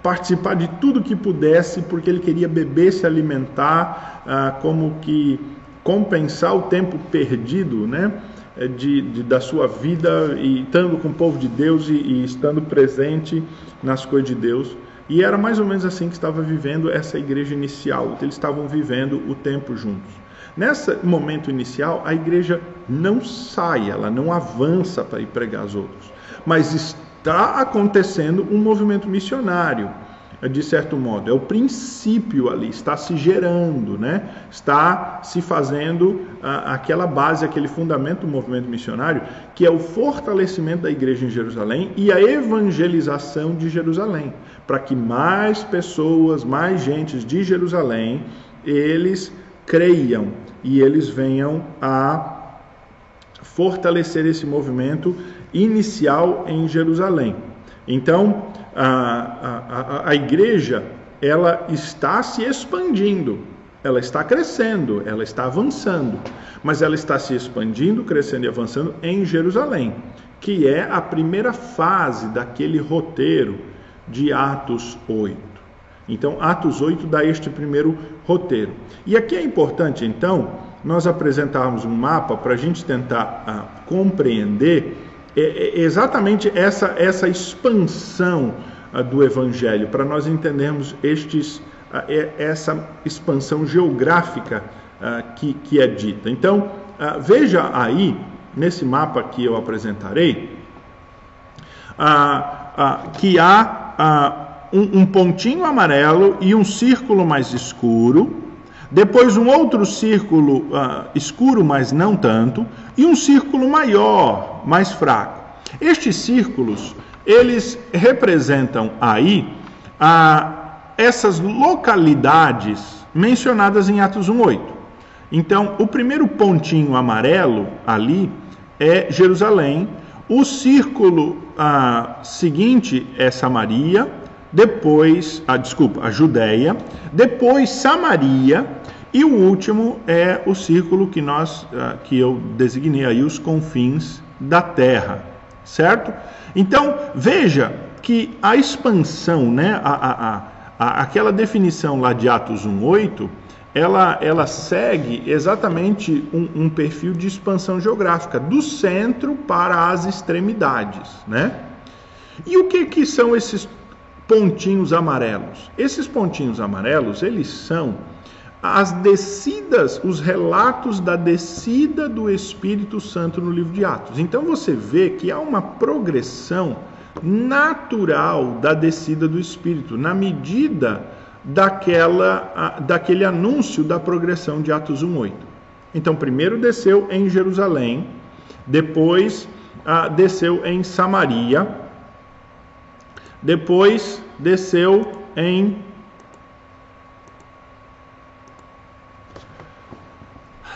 Speaker 1: participar de tudo que pudesse, porque ele queria beber, se alimentar, ah, como que compensar o tempo perdido, né? De, de, da sua vida e estando com o povo de Deus e, e estando presente nas coisas de Deus. E era mais ou menos assim que estava vivendo essa igreja inicial, eles estavam vivendo o tempo juntos. Nesse momento inicial, a igreja não sai, ela não avança para ir pregar aos outros, mas está acontecendo um movimento missionário de certo modo. É o princípio ali, está se gerando, né? está se fazendo ah, aquela base, aquele fundamento do movimento missionário, que é o fortalecimento da igreja em Jerusalém e a evangelização de Jerusalém, para que mais pessoas, mais gentes de Jerusalém, eles creiam e eles venham a fortalecer esse movimento inicial em Jerusalém. Então, a, a, a igreja ela está se expandindo, ela está crescendo, ela está avançando, mas ela está se expandindo, crescendo e avançando em Jerusalém, que é a primeira fase daquele roteiro de Atos 8. Então, Atos 8 dá este primeiro roteiro. E aqui é importante, então, nós apresentarmos um mapa para a gente tentar uh, compreender é, é exatamente essa, essa expansão uh, do Evangelho, para nós entendermos estes, uh, essa expansão geográfica uh, que, que é dita. Então, veja aí, nesse mapa que eu apresentarei, que há um pontinho amarelo e um círculo mais escuro, depois um outro círculo uh, escuro, mas não tanto, e um círculo maior, mais fraco. Estes círculos, eles representam aí uh, essas localidades mencionadas em Atos 1:8. Então, o primeiro pontinho amarelo ali é Jerusalém, o círculo uh, seguinte é Samaria, depois, ah, desculpa, a Judéia, depois Samaria e o último é o círculo que nós ah, que eu designei aí os confins da terra, certo? Então veja que a expansão, né, a, a, a, aquela definição lá de Atos 1:8, ela, ela segue exatamente um, um, perfil de expansão geográfica, do centro para as extremidades, né? E o que, que são esses pontinhos amarelos? Esses pontinhos amarelos, eles são as descidas, os relatos da descida do Espírito Santo no livro de Atos. Então você vê que há uma progressão natural da descida do Espírito, na medida daquela, daquele anúncio da progressão de Atos 1,8. Então, primeiro desceu em Jerusalém, depois ah, desceu em Samaria, depois desceu em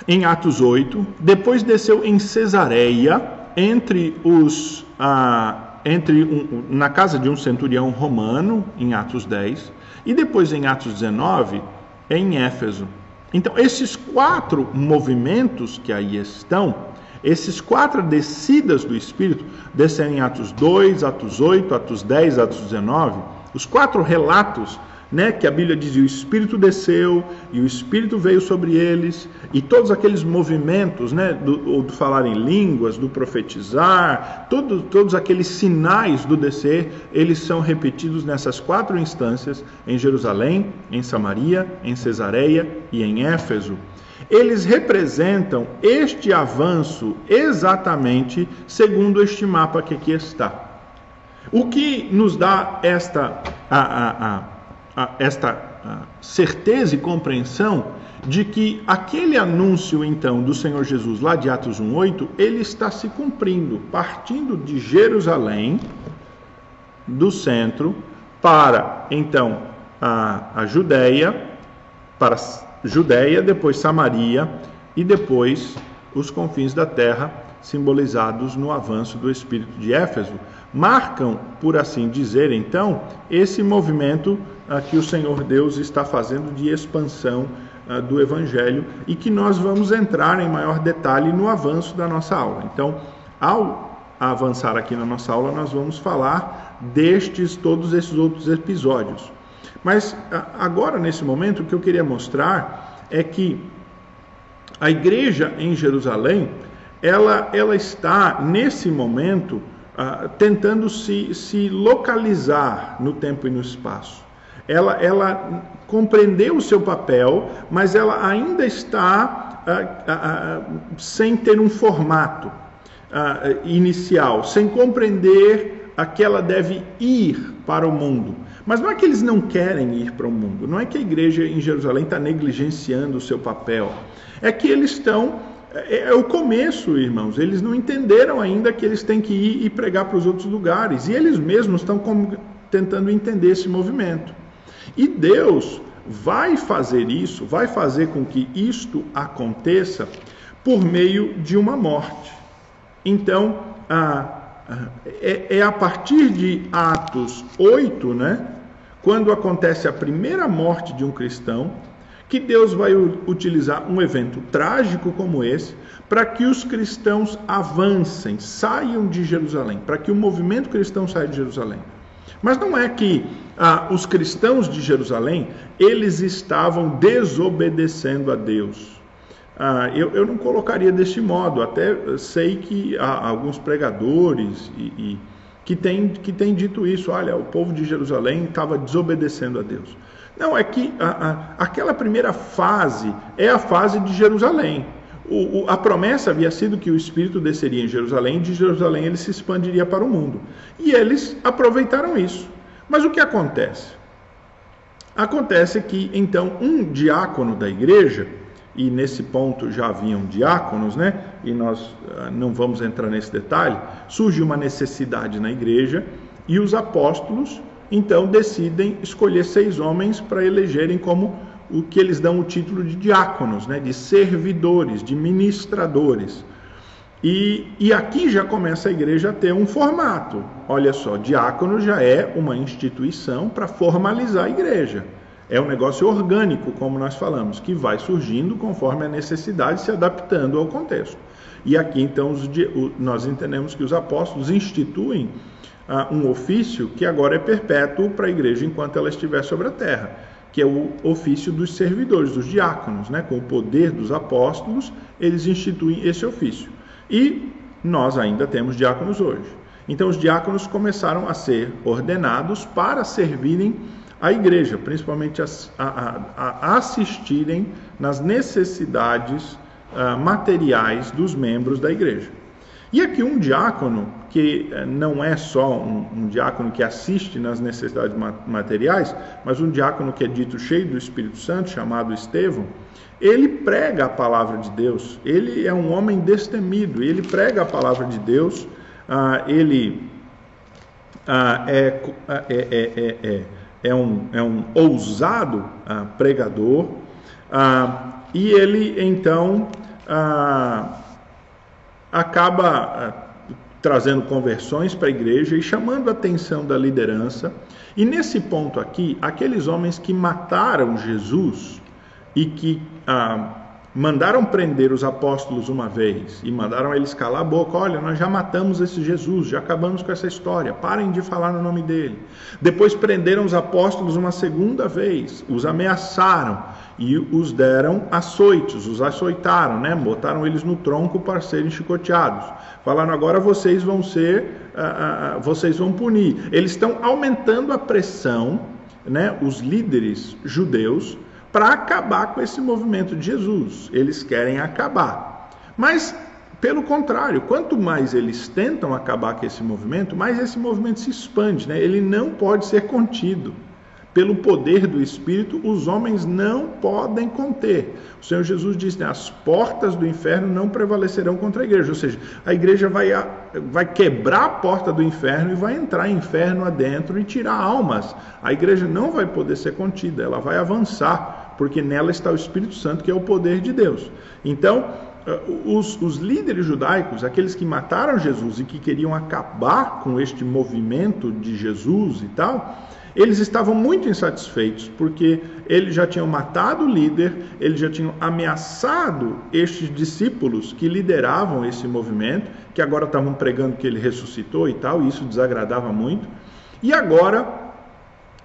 Speaker 1: em Atos 8, depois desceu em Cesareia, entre os ah, entre um, na casa de um centurião romano, em Atos 10, e depois em Atos 19, em Éfeso. Então, esses quatro movimentos que aí estão, esses quatro descidas do Espírito, descendo em Atos 2, Atos 8, Atos 10, Atos 19, os quatro relatos né, que a Bíblia diz: o Espírito desceu e o Espírito veio sobre eles, e todos aqueles movimentos né, do, do falar em línguas, do profetizar, todo, todos aqueles sinais do descer, eles são repetidos nessas quatro instâncias: em Jerusalém, em Samaria, em Cesareia e em Éfeso. Eles representam este avanço exatamente segundo este mapa que aqui está. O que nos dá esta a, a, a esta certeza e compreensão de que aquele anúncio então do Senhor Jesus lá de Atos 1:8, ele está se cumprindo, partindo de Jerusalém, do centro, para então a, a Judéia, para Judéia, depois Samaria e depois os confins da terra, simbolizados no avanço do espírito de Éfeso, marcam, por assim dizer, então, esse movimento ah, que o Senhor Deus está fazendo de expansão ah, do Evangelho e que nós vamos entrar em maior detalhe no avanço da nossa aula. Então, ao avançar aqui na nossa aula, nós vamos falar destes, todos esses outros episódios. Mas agora, nesse momento, o que eu queria mostrar é que a igreja em Jerusalém, ela, ela está, nesse momento, ah, tentando se, se localizar no tempo e no espaço. Ela, ela compreendeu o seu papel, mas ela ainda está ah, ah, sem ter um formato inicial, sem compreender a que ela deve ir para o mundo. Mas não é que eles não querem ir para o mundo, não é que a igreja em Jerusalém está negligenciando o seu papel, é que eles estão é, é, o começo, irmãos. Eles não entenderam ainda que eles têm que ir e pregar para os outros lugares. E eles mesmos estão tentando entender esse movimento. E Deus vai fazer isso, vai fazer com que isto aconteça por meio de uma morte. Então, a, é, é a partir de Atos 8, né, quando acontece a primeira morte de um cristão, que Deus vai utilizar um evento trágico como esse para que os cristãos avancem, saiam de Jerusalém, para que o movimento cristão saia de Jerusalém. Mas não é que ah, os cristãos de Jerusalém eles estavam desobedecendo a Deus. Ah, eu, eu, não colocaria deste modo. Até sei que alguns pregadores e, e, que têm que tem dito isso. Olha, o povo de Jerusalém estava desobedecendo a Deus. Não, é que a, a, aquela primeira fase é a fase de Jerusalém. O, o, a promessa havia sido que o Espírito desceria em Jerusalém, e de Jerusalém ele se expandiria para o mundo. E eles aproveitaram isso. Mas o que acontece? Acontece que então um diácono da igreja, e nesse ponto já haviam diáconos, né? E nós ah, não vamos entrar nesse detalhe. Surge uma necessidade na igreja e os apóstolos então decidem escolher seis homens para elegerem como o que eles dão o título de diáconos, né, de servidores, de ministradores. E, e aqui já começa a igreja a ter um formato. Olha só, diácono já é uma instituição para formalizar a igreja. É um negócio orgânico, como nós falamos, que vai surgindo conforme a necessidade, se adaptando ao contexto. E aqui então os, nós entendemos que os apóstolos instituem uh, um ofício que agora é perpétuo para a igreja enquanto ela estiver sobre a terra, que é o ofício dos servidores, dos diáconos, né? com o poder dos apóstolos, eles instituem esse ofício. E nós ainda temos diáconos hoje. Então, os diáconos começaram a ser ordenados para servirem a igreja, principalmente a, a, a assistirem nas necessidades uh, materiais dos membros da igreja. E aqui um diácono, que uh, não é só um, um, diácono que assiste nas necessidades materiais, mas um diácono que é dito cheio do Espírito Santo, chamado Estevão, ele prega a palavra de Deus, ele é um homem destemido, ele prega a palavra de Deus, uh, ele é, é, é, é é um, é um ousado ah, pregador, ah, e ele então ah, acaba ah, trazendo conversões para a igreja e chamando a atenção da liderança. E nesse ponto aqui, aqueles homens que mataram Jesus e que ah, mandaram prender os apóstolos uma vez e mandaram eles calar a boca. Olha, nós já matamos esse Jesus, já acabamos com essa história, parem de falar no nome dele. Depois prenderam os apóstolos uma segunda vez, os ameaçaram e os deram açoites, os açoitaram, né? botaram eles no tronco para serem chicoteados. Falaram agora vocês vão ser, uh, uh, vocês vão punir. Eles estão aumentando a pressão, né? os líderes judeus para acabar com esse movimento de Jesus. Eles querem acabar. Mas, pelo contrário, quanto mais eles tentam acabar com esse movimento, mais esse movimento se expande. Né? Ele não pode ser contido pelo poder do Espírito, os homens não podem conter. O Senhor Jesus disse: né, as portas do inferno não prevalecerão contra a igreja. Ou seja, a igreja vai, vai quebrar a porta do inferno e vai entrar inferno adentro e tirar almas. A igreja não vai poder ser contida, ela vai avançar, porque nela está o Espírito Santo, que é o poder de Deus. Então, eh, os, os, líderes judaicos, aqueles que mataram Jesus e que queriam acabar com este movimento de Jesus e tal, eles estavam muito insatisfeitos porque eles já tinham matado o líder, eles já tinham ameaçado estes discípulos que lideravam esse movimento, que agora estavam pregando que ele ressuscitou e tal, e isso desagradava muito. E agora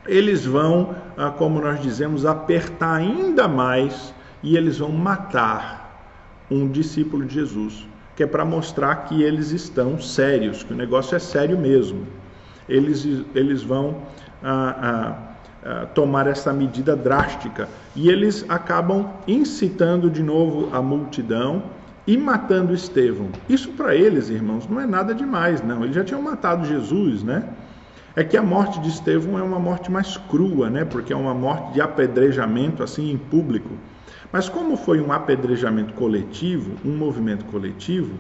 Speaker 1: eles vão, ah, como nós dizemos, apertar ainda mais e eles vão matar um discípulo de Jesus, que é para mostrar que eles estão sérios, que o negócio é sério mesmo. Eles, eles vão a, a, a tomar essa medida drástica. E eles acabam incitando de novo a multidão e matando Estevão. Isso para eles, irmãos, não é nada demais, não. Eles já tinham matado Jesus, né? É que a morte de Estevão é uma morte mais crua, né? Porque é uma morte de apedrejamento assim em público. Mas como foi um apedrejamento coletivo, um movimento coletivo,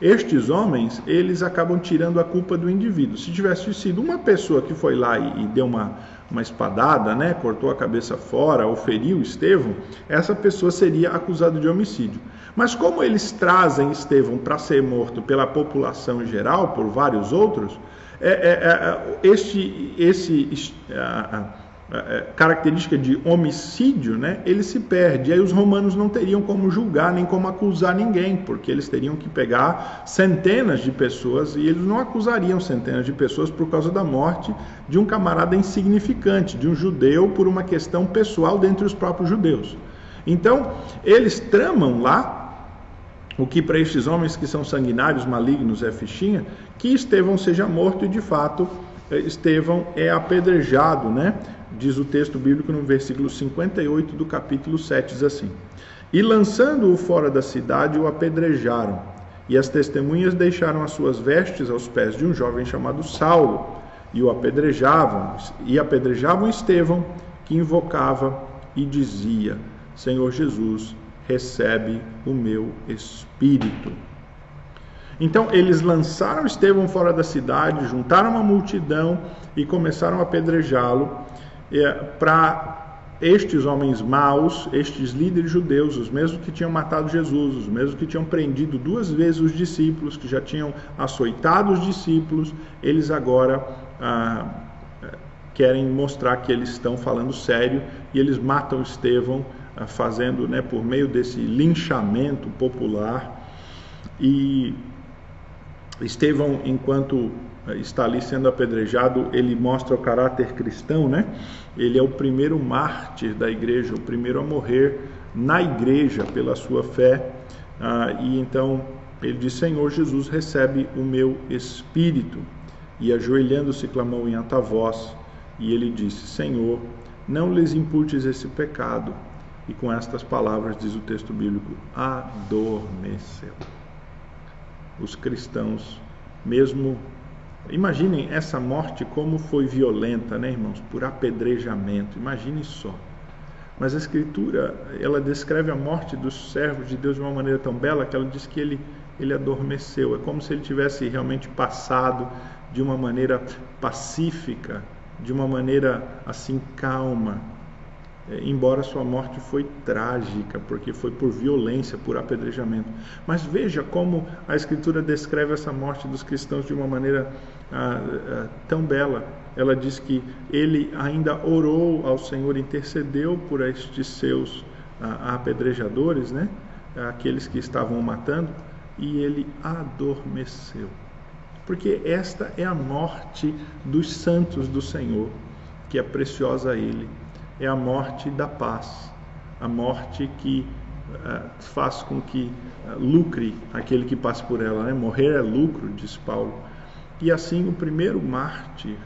Speaker 1: estes homens, eles acabam tirando a culpa do indivíduo. Se tivesse sido uma pessoa que foi lá e, e deu uma, uma espadada, né, cortou a cabeça fora ou feriu Estevão, essa pessoa seria acusada de homicídio. Mas como eles trazem Estevão para ser morto pela população em geral, por vários outros, é, é, é, este, esse, é, é, característica de homicídio, né, ele se perde. Aí os romanos não teriam como julgar nem como acusar ninguém, porque eles teriam que pegar centenas de pessoas e eles não acusariam centenas de pessoas por causa da morte de um camarada insignificante, de um judeu por uma questão pessoal dentre os próprios judeus. Então, eles tramam lá o que para estes homens que são sanguinários, malignos é fichinha, que Estevão seja morto e de fato Estevão é apedrejado, né? diz o texto bíblico no versículo 58 do capítulo 7, diz assim: E lançando-o fora da cidade, o apedrejaram. E as testemunhas deixaram as suas vestes aos pés de um jovem chamado Saulo, e o apedrejavam, e apedrejavam Estevão, que invocava e dizia: Senhor Jesus, recebe o meu espírito. Então eles lançaram Estevão fora da cidade, juntaram uma multidão e começaram a apedrejá-lo é, para estes homens maus, estes líderes judeus, os mesmos que tinham matado Jesus, os mesmos que tinham prendido duas vezes os discípulos, que já tinham açoitado os discípulos, eles agora ah, querem mostrar que eles estão falando sério e eles matam Estevão, fazendo, né, por meio desse linchamento popular. E Estevão, enquanto está ali sendo apedrejado, ele mostra o caráter cristão, né? Ele é o primeiro mártir da igreja, o primeiro a morrer na igreja pela sua fé. Ah, e então ele diz: Senhor Jesus, recebe o meu espírito. E ajoelhando-se, clamou em alta voz, e ele disse: Senhor, não lhes imputes esse pecado. E com estas palavras, diz o texto bíblico, adormeceu. Os cristãos, mesmo. Imaginem essa morte como foi violenta, né, irmãos? Por apedrejamento. Imagine só. Mas a Escritura, ela descreve a morte dos servos de Deus de uma maneira tão bela que ela diz que ele, ele adormeceu. É como se ele tivesse realmente passado de uma maneira pacífica, de uma maneira assim calma, embora sua morte foi trágica, porque foi por violência, por apedrejamento. Mas veja como a Escritura descreve essa morte dos cristãos de uma maneira ah, ah, tão bela. Ela diz que ele ainda orou ao Senhor, intercedeu por estes seus ah, apedrejadores, né? aqueles que estavam matando, e ele adormeceu. Porque esta é a morte dos santos do Senhor, que é preciosa a ele é a morte da paz, a morte que uh, faz com que uh, lucre aquele que passa por ela. Né? Morrer é lucro, diz Paulo. E assim o primeiro mártir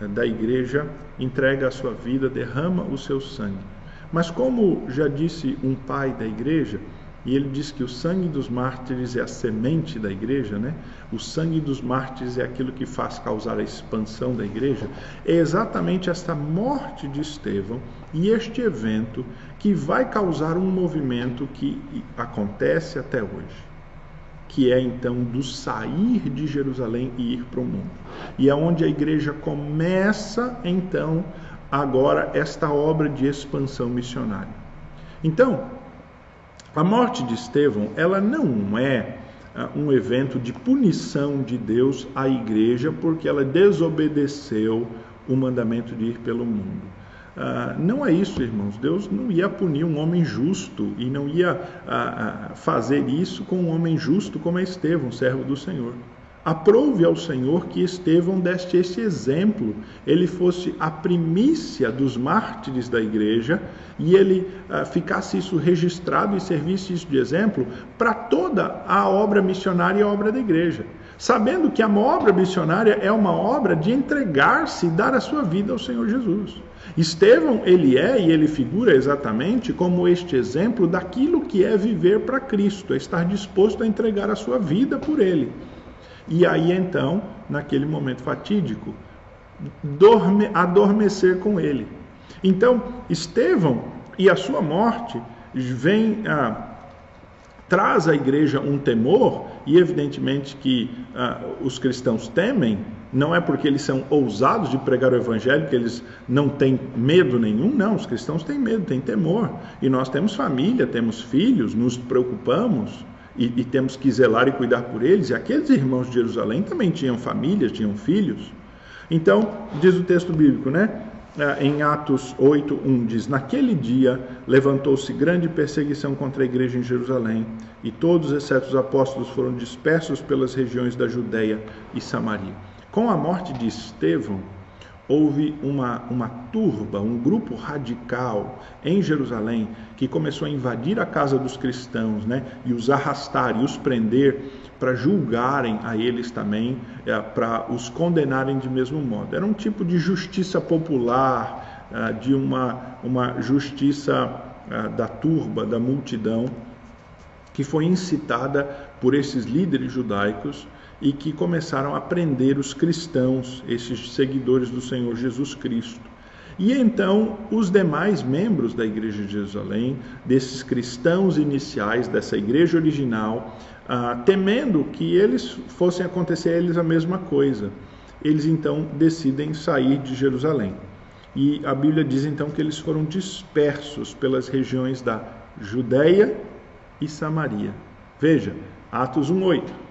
Speaker 1: uh, da igreja entrega a sua vida, derrama o seu sangue. Mas como já disse um pai da igreja, e ele diz que o sangue dos mártires é a semente da igreja, né? O sangue dos mártires é aquilo que faz causar a expansão da igreja. É exatamente esta morte de Estevão e este evento que vai causar um movimento que acontece até hoje, que é então do sair de Jerusalém e ir para o mundo. E é onde a igreja começa então agora esta obra de expansão missionária. Então, a morte de Estevão, ela não é uh, um evento de punição de Deus à igreja porque ela desobedeceu o mandamento de ir pelo mundo. Uh, não é isso, irmãos. Deus não ia punir um homem justo e não ia uh, fazer isso com um homem justo como é Estevão, servo do Senhor. Aprove ao Senhor que Estevão deste esse exemplo, ele fosse a primícia dos mártires da igreja e ele uh, ficasse isso registrado e servisse isso de exemplo para toda a obra missionária e a obra da igreja. Sabendo que a obra missionária é uma obra de entregar-se e dar a sua vida ao Senhor Jesus. Estevão, ele é e ele figura exatamente como este exemplo daquilo que é viver para Cristo, é estar disposto a entregar a sua vida por ele. E aí então, naquele momento fatídico, dorme, adormecer com ele. Então, Estevão e a sua morte vem ah, traz à igreja um temor e evidentemente que ah, os cristãos temem não é porque eles são ousados de pregar o evangelho que eles não têm medo nenhum, não. Os cristãos têm medo, têm temor. E nós temos família, temos filhos, nos preocupamos e, e, temos que zelar e cuidar por eles. E aqueles irmãos de Jerusalém também tinham famílias, tinham filhos. Então, diz o texto bíblico, né? Ah, em Atos 8, 1 diz: Naquele dia levantou-se grande perseguição contra a igreja em Jerusalém, e todos, exceto os apóstolos, foram dispersos pelas regiões da Judéia e Samaria. Com a morte de Estevão, houve uma, uma turba, um grupo radical em Jerusalém que começou a invadir a casa dos cristãos né, e os arrastar e os prender para julgarem a eles também, é, para os condenarem de mesmo modo. Era um tipo de justiça popular, é, de uma, uma justiça é, da turba, da multidão, que foi incitada por esses líderes judaicos e que começaram a prender os cristãos, esses seguidores do Senhor Jesus Cristo. E então os demais membros da igreja de Jerusalém, desses cristãos iniciais, dessa igreja original, ah, temendo que eles fossem acontecer a eles a mesma coisa, eles então decidem sair de Jerusalém. E a Bíblia diz então que eles foram dispersos pelas regiões da Judéia e Samaria. Veja, Atos 1:8.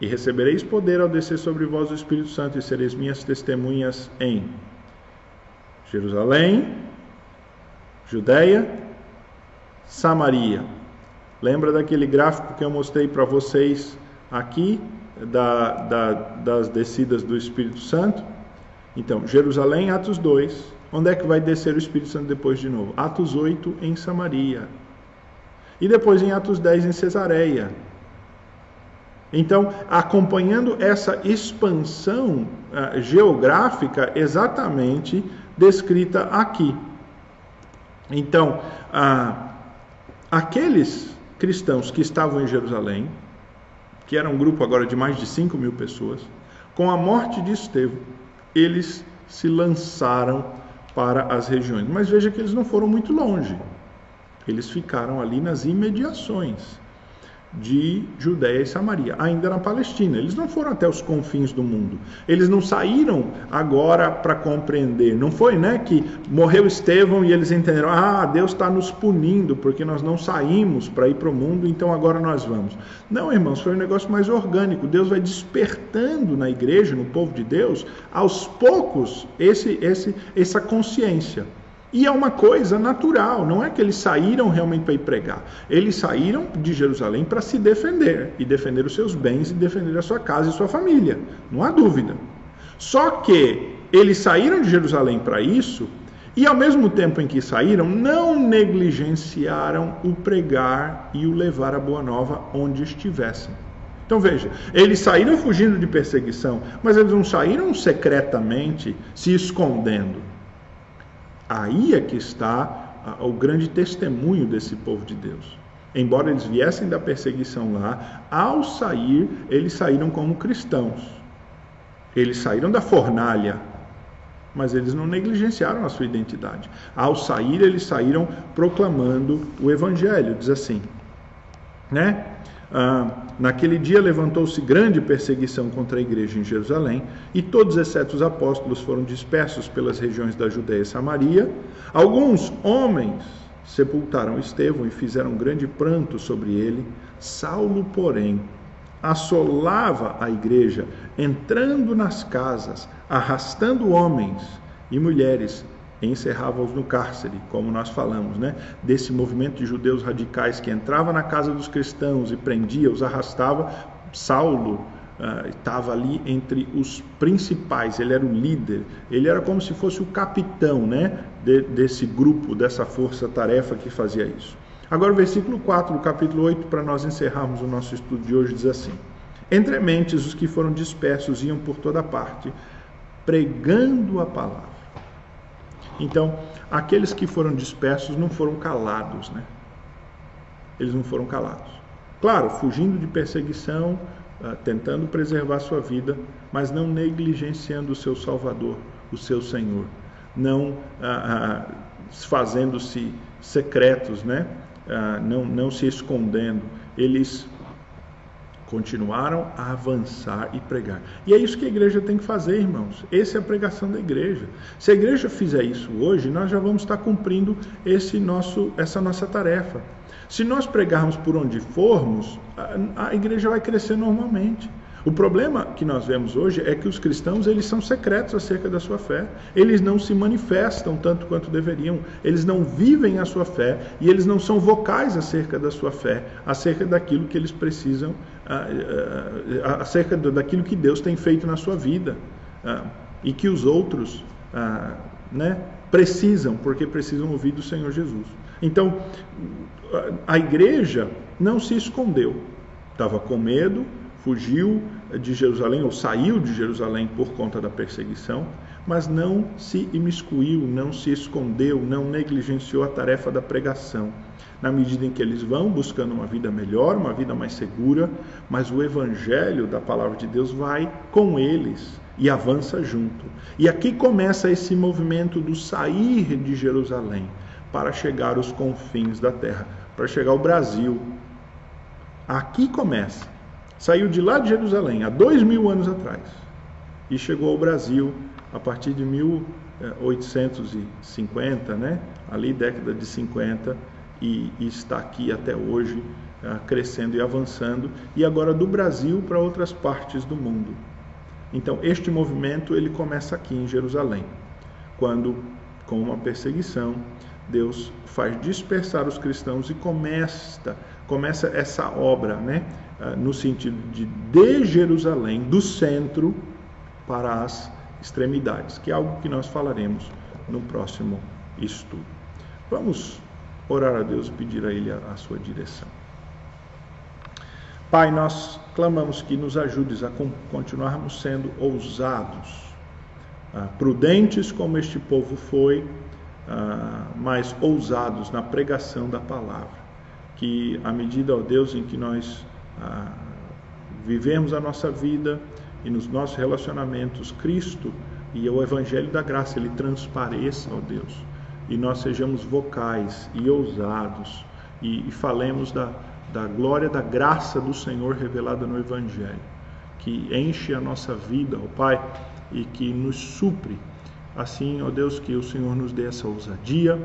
Speaker 1: E recebereis poder ao descer sobre vós o Espírito Santo, e sereis minhas testemunhas em Jerusalém, Judéia, Samaria. Lembra daquele gráfico que eu mostrei para vocês aqui? da, da, das descidas do Espírito Santo. Então, Jerusalém, Atos 2. Onde é que vai descer o Espírito Santo depois de novo? Atos 8 em Samaria. E depois em Atos 10 em Cesareia. Então, acompanhando essa expansão uh, geográfica exatamente descrita aqui. Então, uh, aqueles cristãos que estavam em Jerusalém, que era um grupo agora de mais de 5 mil pessoas, com a morte de Estevão, eles se lançaram para as regiões. Mas veja que eles não foram muito longe, eles ficaram ali nas imediações de Judéia e Samaria, ainda na Palestina. Eles não foram até os confins do mundo. Eles não saíram agora para compreender. Não foi, né, que morreu Estevão e eles entenderam: "Ah, Deus está nos punindo porque nós não saímos para ir para o mundo, então agora nós vamos". Não, irmãos, foi um negócio mais orgânico. Deus vai despertando na igreja, no povo de Deus, aos poucos esse esse essa consciência. E é uma coisa natural, não é que eles saíram realmente para ir pregar. Eles saíram de Jerusalém para se defender, e defender os seus bens, e defender a sua casa e sua família, não há dúvida. Só que eles saíram de Jerusalém para isso, e ao mesmo tempo em que saíram, não negligenciaram o pregar e o levar a boa nova onde estivessem. Então veja, eles saíram fugindo de perseguição, mas eles não saíram secretamente se escondendo. Aí é que está o grande testemunho desse povo de Deus. Embora eles viessem da perseguição lá, ao sair, eles saíram como cristãos. Eles saíram da fornalha, mas eles não negligenciaram a sua identidade. Ao sair, eles saíram proclamando o evangelho, diz assim, né? Ah, naquele dia levantou-se grande perseguição contra a igreja em Jerusalém, e todos, exceto os apóstolos, foram dispersos pelas regiões da Judéia e Samaria. Alguns homens sepultaram Estevão e fizeram grande pranto sobre ele. Saulo, porém, assolava a igreja, entrando nas casas, arrastando homens e mulheres encerrava-os no cárcere, como nós falamos, né? Desse movimento de judeus radicais que entrava na casa dos cristãos e prendia, os arrastava. Saulo uh, estava ali entre os principais, ele era o líder, ele era como se fosse o capitão, né? De, desse grupo, dessa força-tarefa que fazia isso. Agora, o versículo 4 do capítulo 8, para nós encerrarmos o nosso estudo de hoje, diz assim: Entre mentes, os que foram dispersos iam por toda parte, pregando a palavra. Então, aqueles que foram dispersos não foram calados, né? Eles não foram calados. Claro, fugindo de perseguição, ah, tentando preservar sua vida, mas não negligenciando o seu Salvador, o seu Senhor, não ah, ah, fazendo-se secretos, né? Ah, não, não se escondendo. Eles continuaram a avançar e pregar. E é isso que a igreja tem que fazer, irmãos. Essa é a pregação da igreja. Se a igreja fizer isso hoje, nós já vamos estar cumprindo esse nosso, essa nossa tarefa. Se nós pregarmos por onde formos, a, a igreja vai crescer normalmente. O problema que nós vemos hoje é que os cristãos eles são secretos acerca da sua fé. Eles não se manifestam tanto quanto deveriam. Eles não vivem a sua fé e eles não são vocais acerca da sua fé, acerca daquilo que eles precisam, acerca daquilo que Deus tem feito na sua vida e que os outros, né, precisam, porque precisam ouvir do Senhor Jesus. Então, a igreja não se escondeu. Estava com medo, fugiu de Jerusalém ou saiu de Jerusalém por conta da perseguição, mas não se imiscuiu, não se escondeu, não negligenciou a tarefa da pregação. Na medida em que eles vão buscando uma vida melhor, uma vida mais segura, mas o evangelho da palavra de Deus vai com eles e avança junto. E aqui começa esse movimento do sair de Jerusalém para chegar aos confins da terra, para chegar ao Brasil. Aqui começa. Saiu de lá de Jerusalém há dois mil anos atrás e chegou ao Brasil a partir de 1850, né? ali década de 50, e, e está aqui até hoje, uh, crescendo e avançando, e agora do Brasil para outras partes do mundo. Então, este movimento ele começa aqui em Jerusalém, quando, com uma perseguição, Deus faz dispersar os cristãos e começa, começa essa obra, né? uh, no sentido de de Jerusalém, do centro, para as extremidades, que é algo que nós falaremos no próximo estudo. Vamos orar a Deus e pedir a Ele a, sua direção. Pai, nós clamamos que nos ajudes a continuarmos sendo ousados, ah, prudentes como este povo foi, ah, mas ousados na pregação da palavra. Que à medida, ó Deus, em que nós ah, vivemos a nossa vida e nos nossos relacionamentos, Cristo e o Evangelho da Graça, ele transpareça, ó Deus, e nós sejamos vocais e ousados e, e falemos da, da glória, da graça do Senhor revelada no Evangelho, que enche a nossa vida, ó Pai, e que nos supre. Assim, ó Deus, que o Senhor nos dê essa ousadia,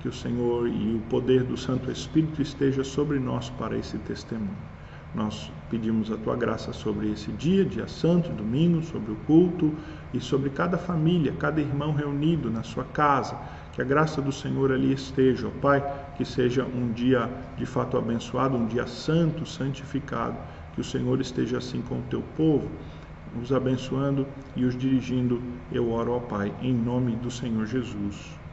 Speaker 1: que o Senhor e o poder do Santo Espírito esteja sobre nós para esse testemunho. Nós pedimos a tua graça sobre esse dia, dia santo, domingo, sobre o culto e sobre cada família, cada irmão reunido na sua casa. Que a graça do Senhor ali esteja, ó Pai, que seja um dia de fato abençoado, um dia santo, santificado. Que o Senhor esteja assim com o teu povo, os abençoando e os dirigindo. Eu oro, ó Pai, em nome do Senhor Jesus.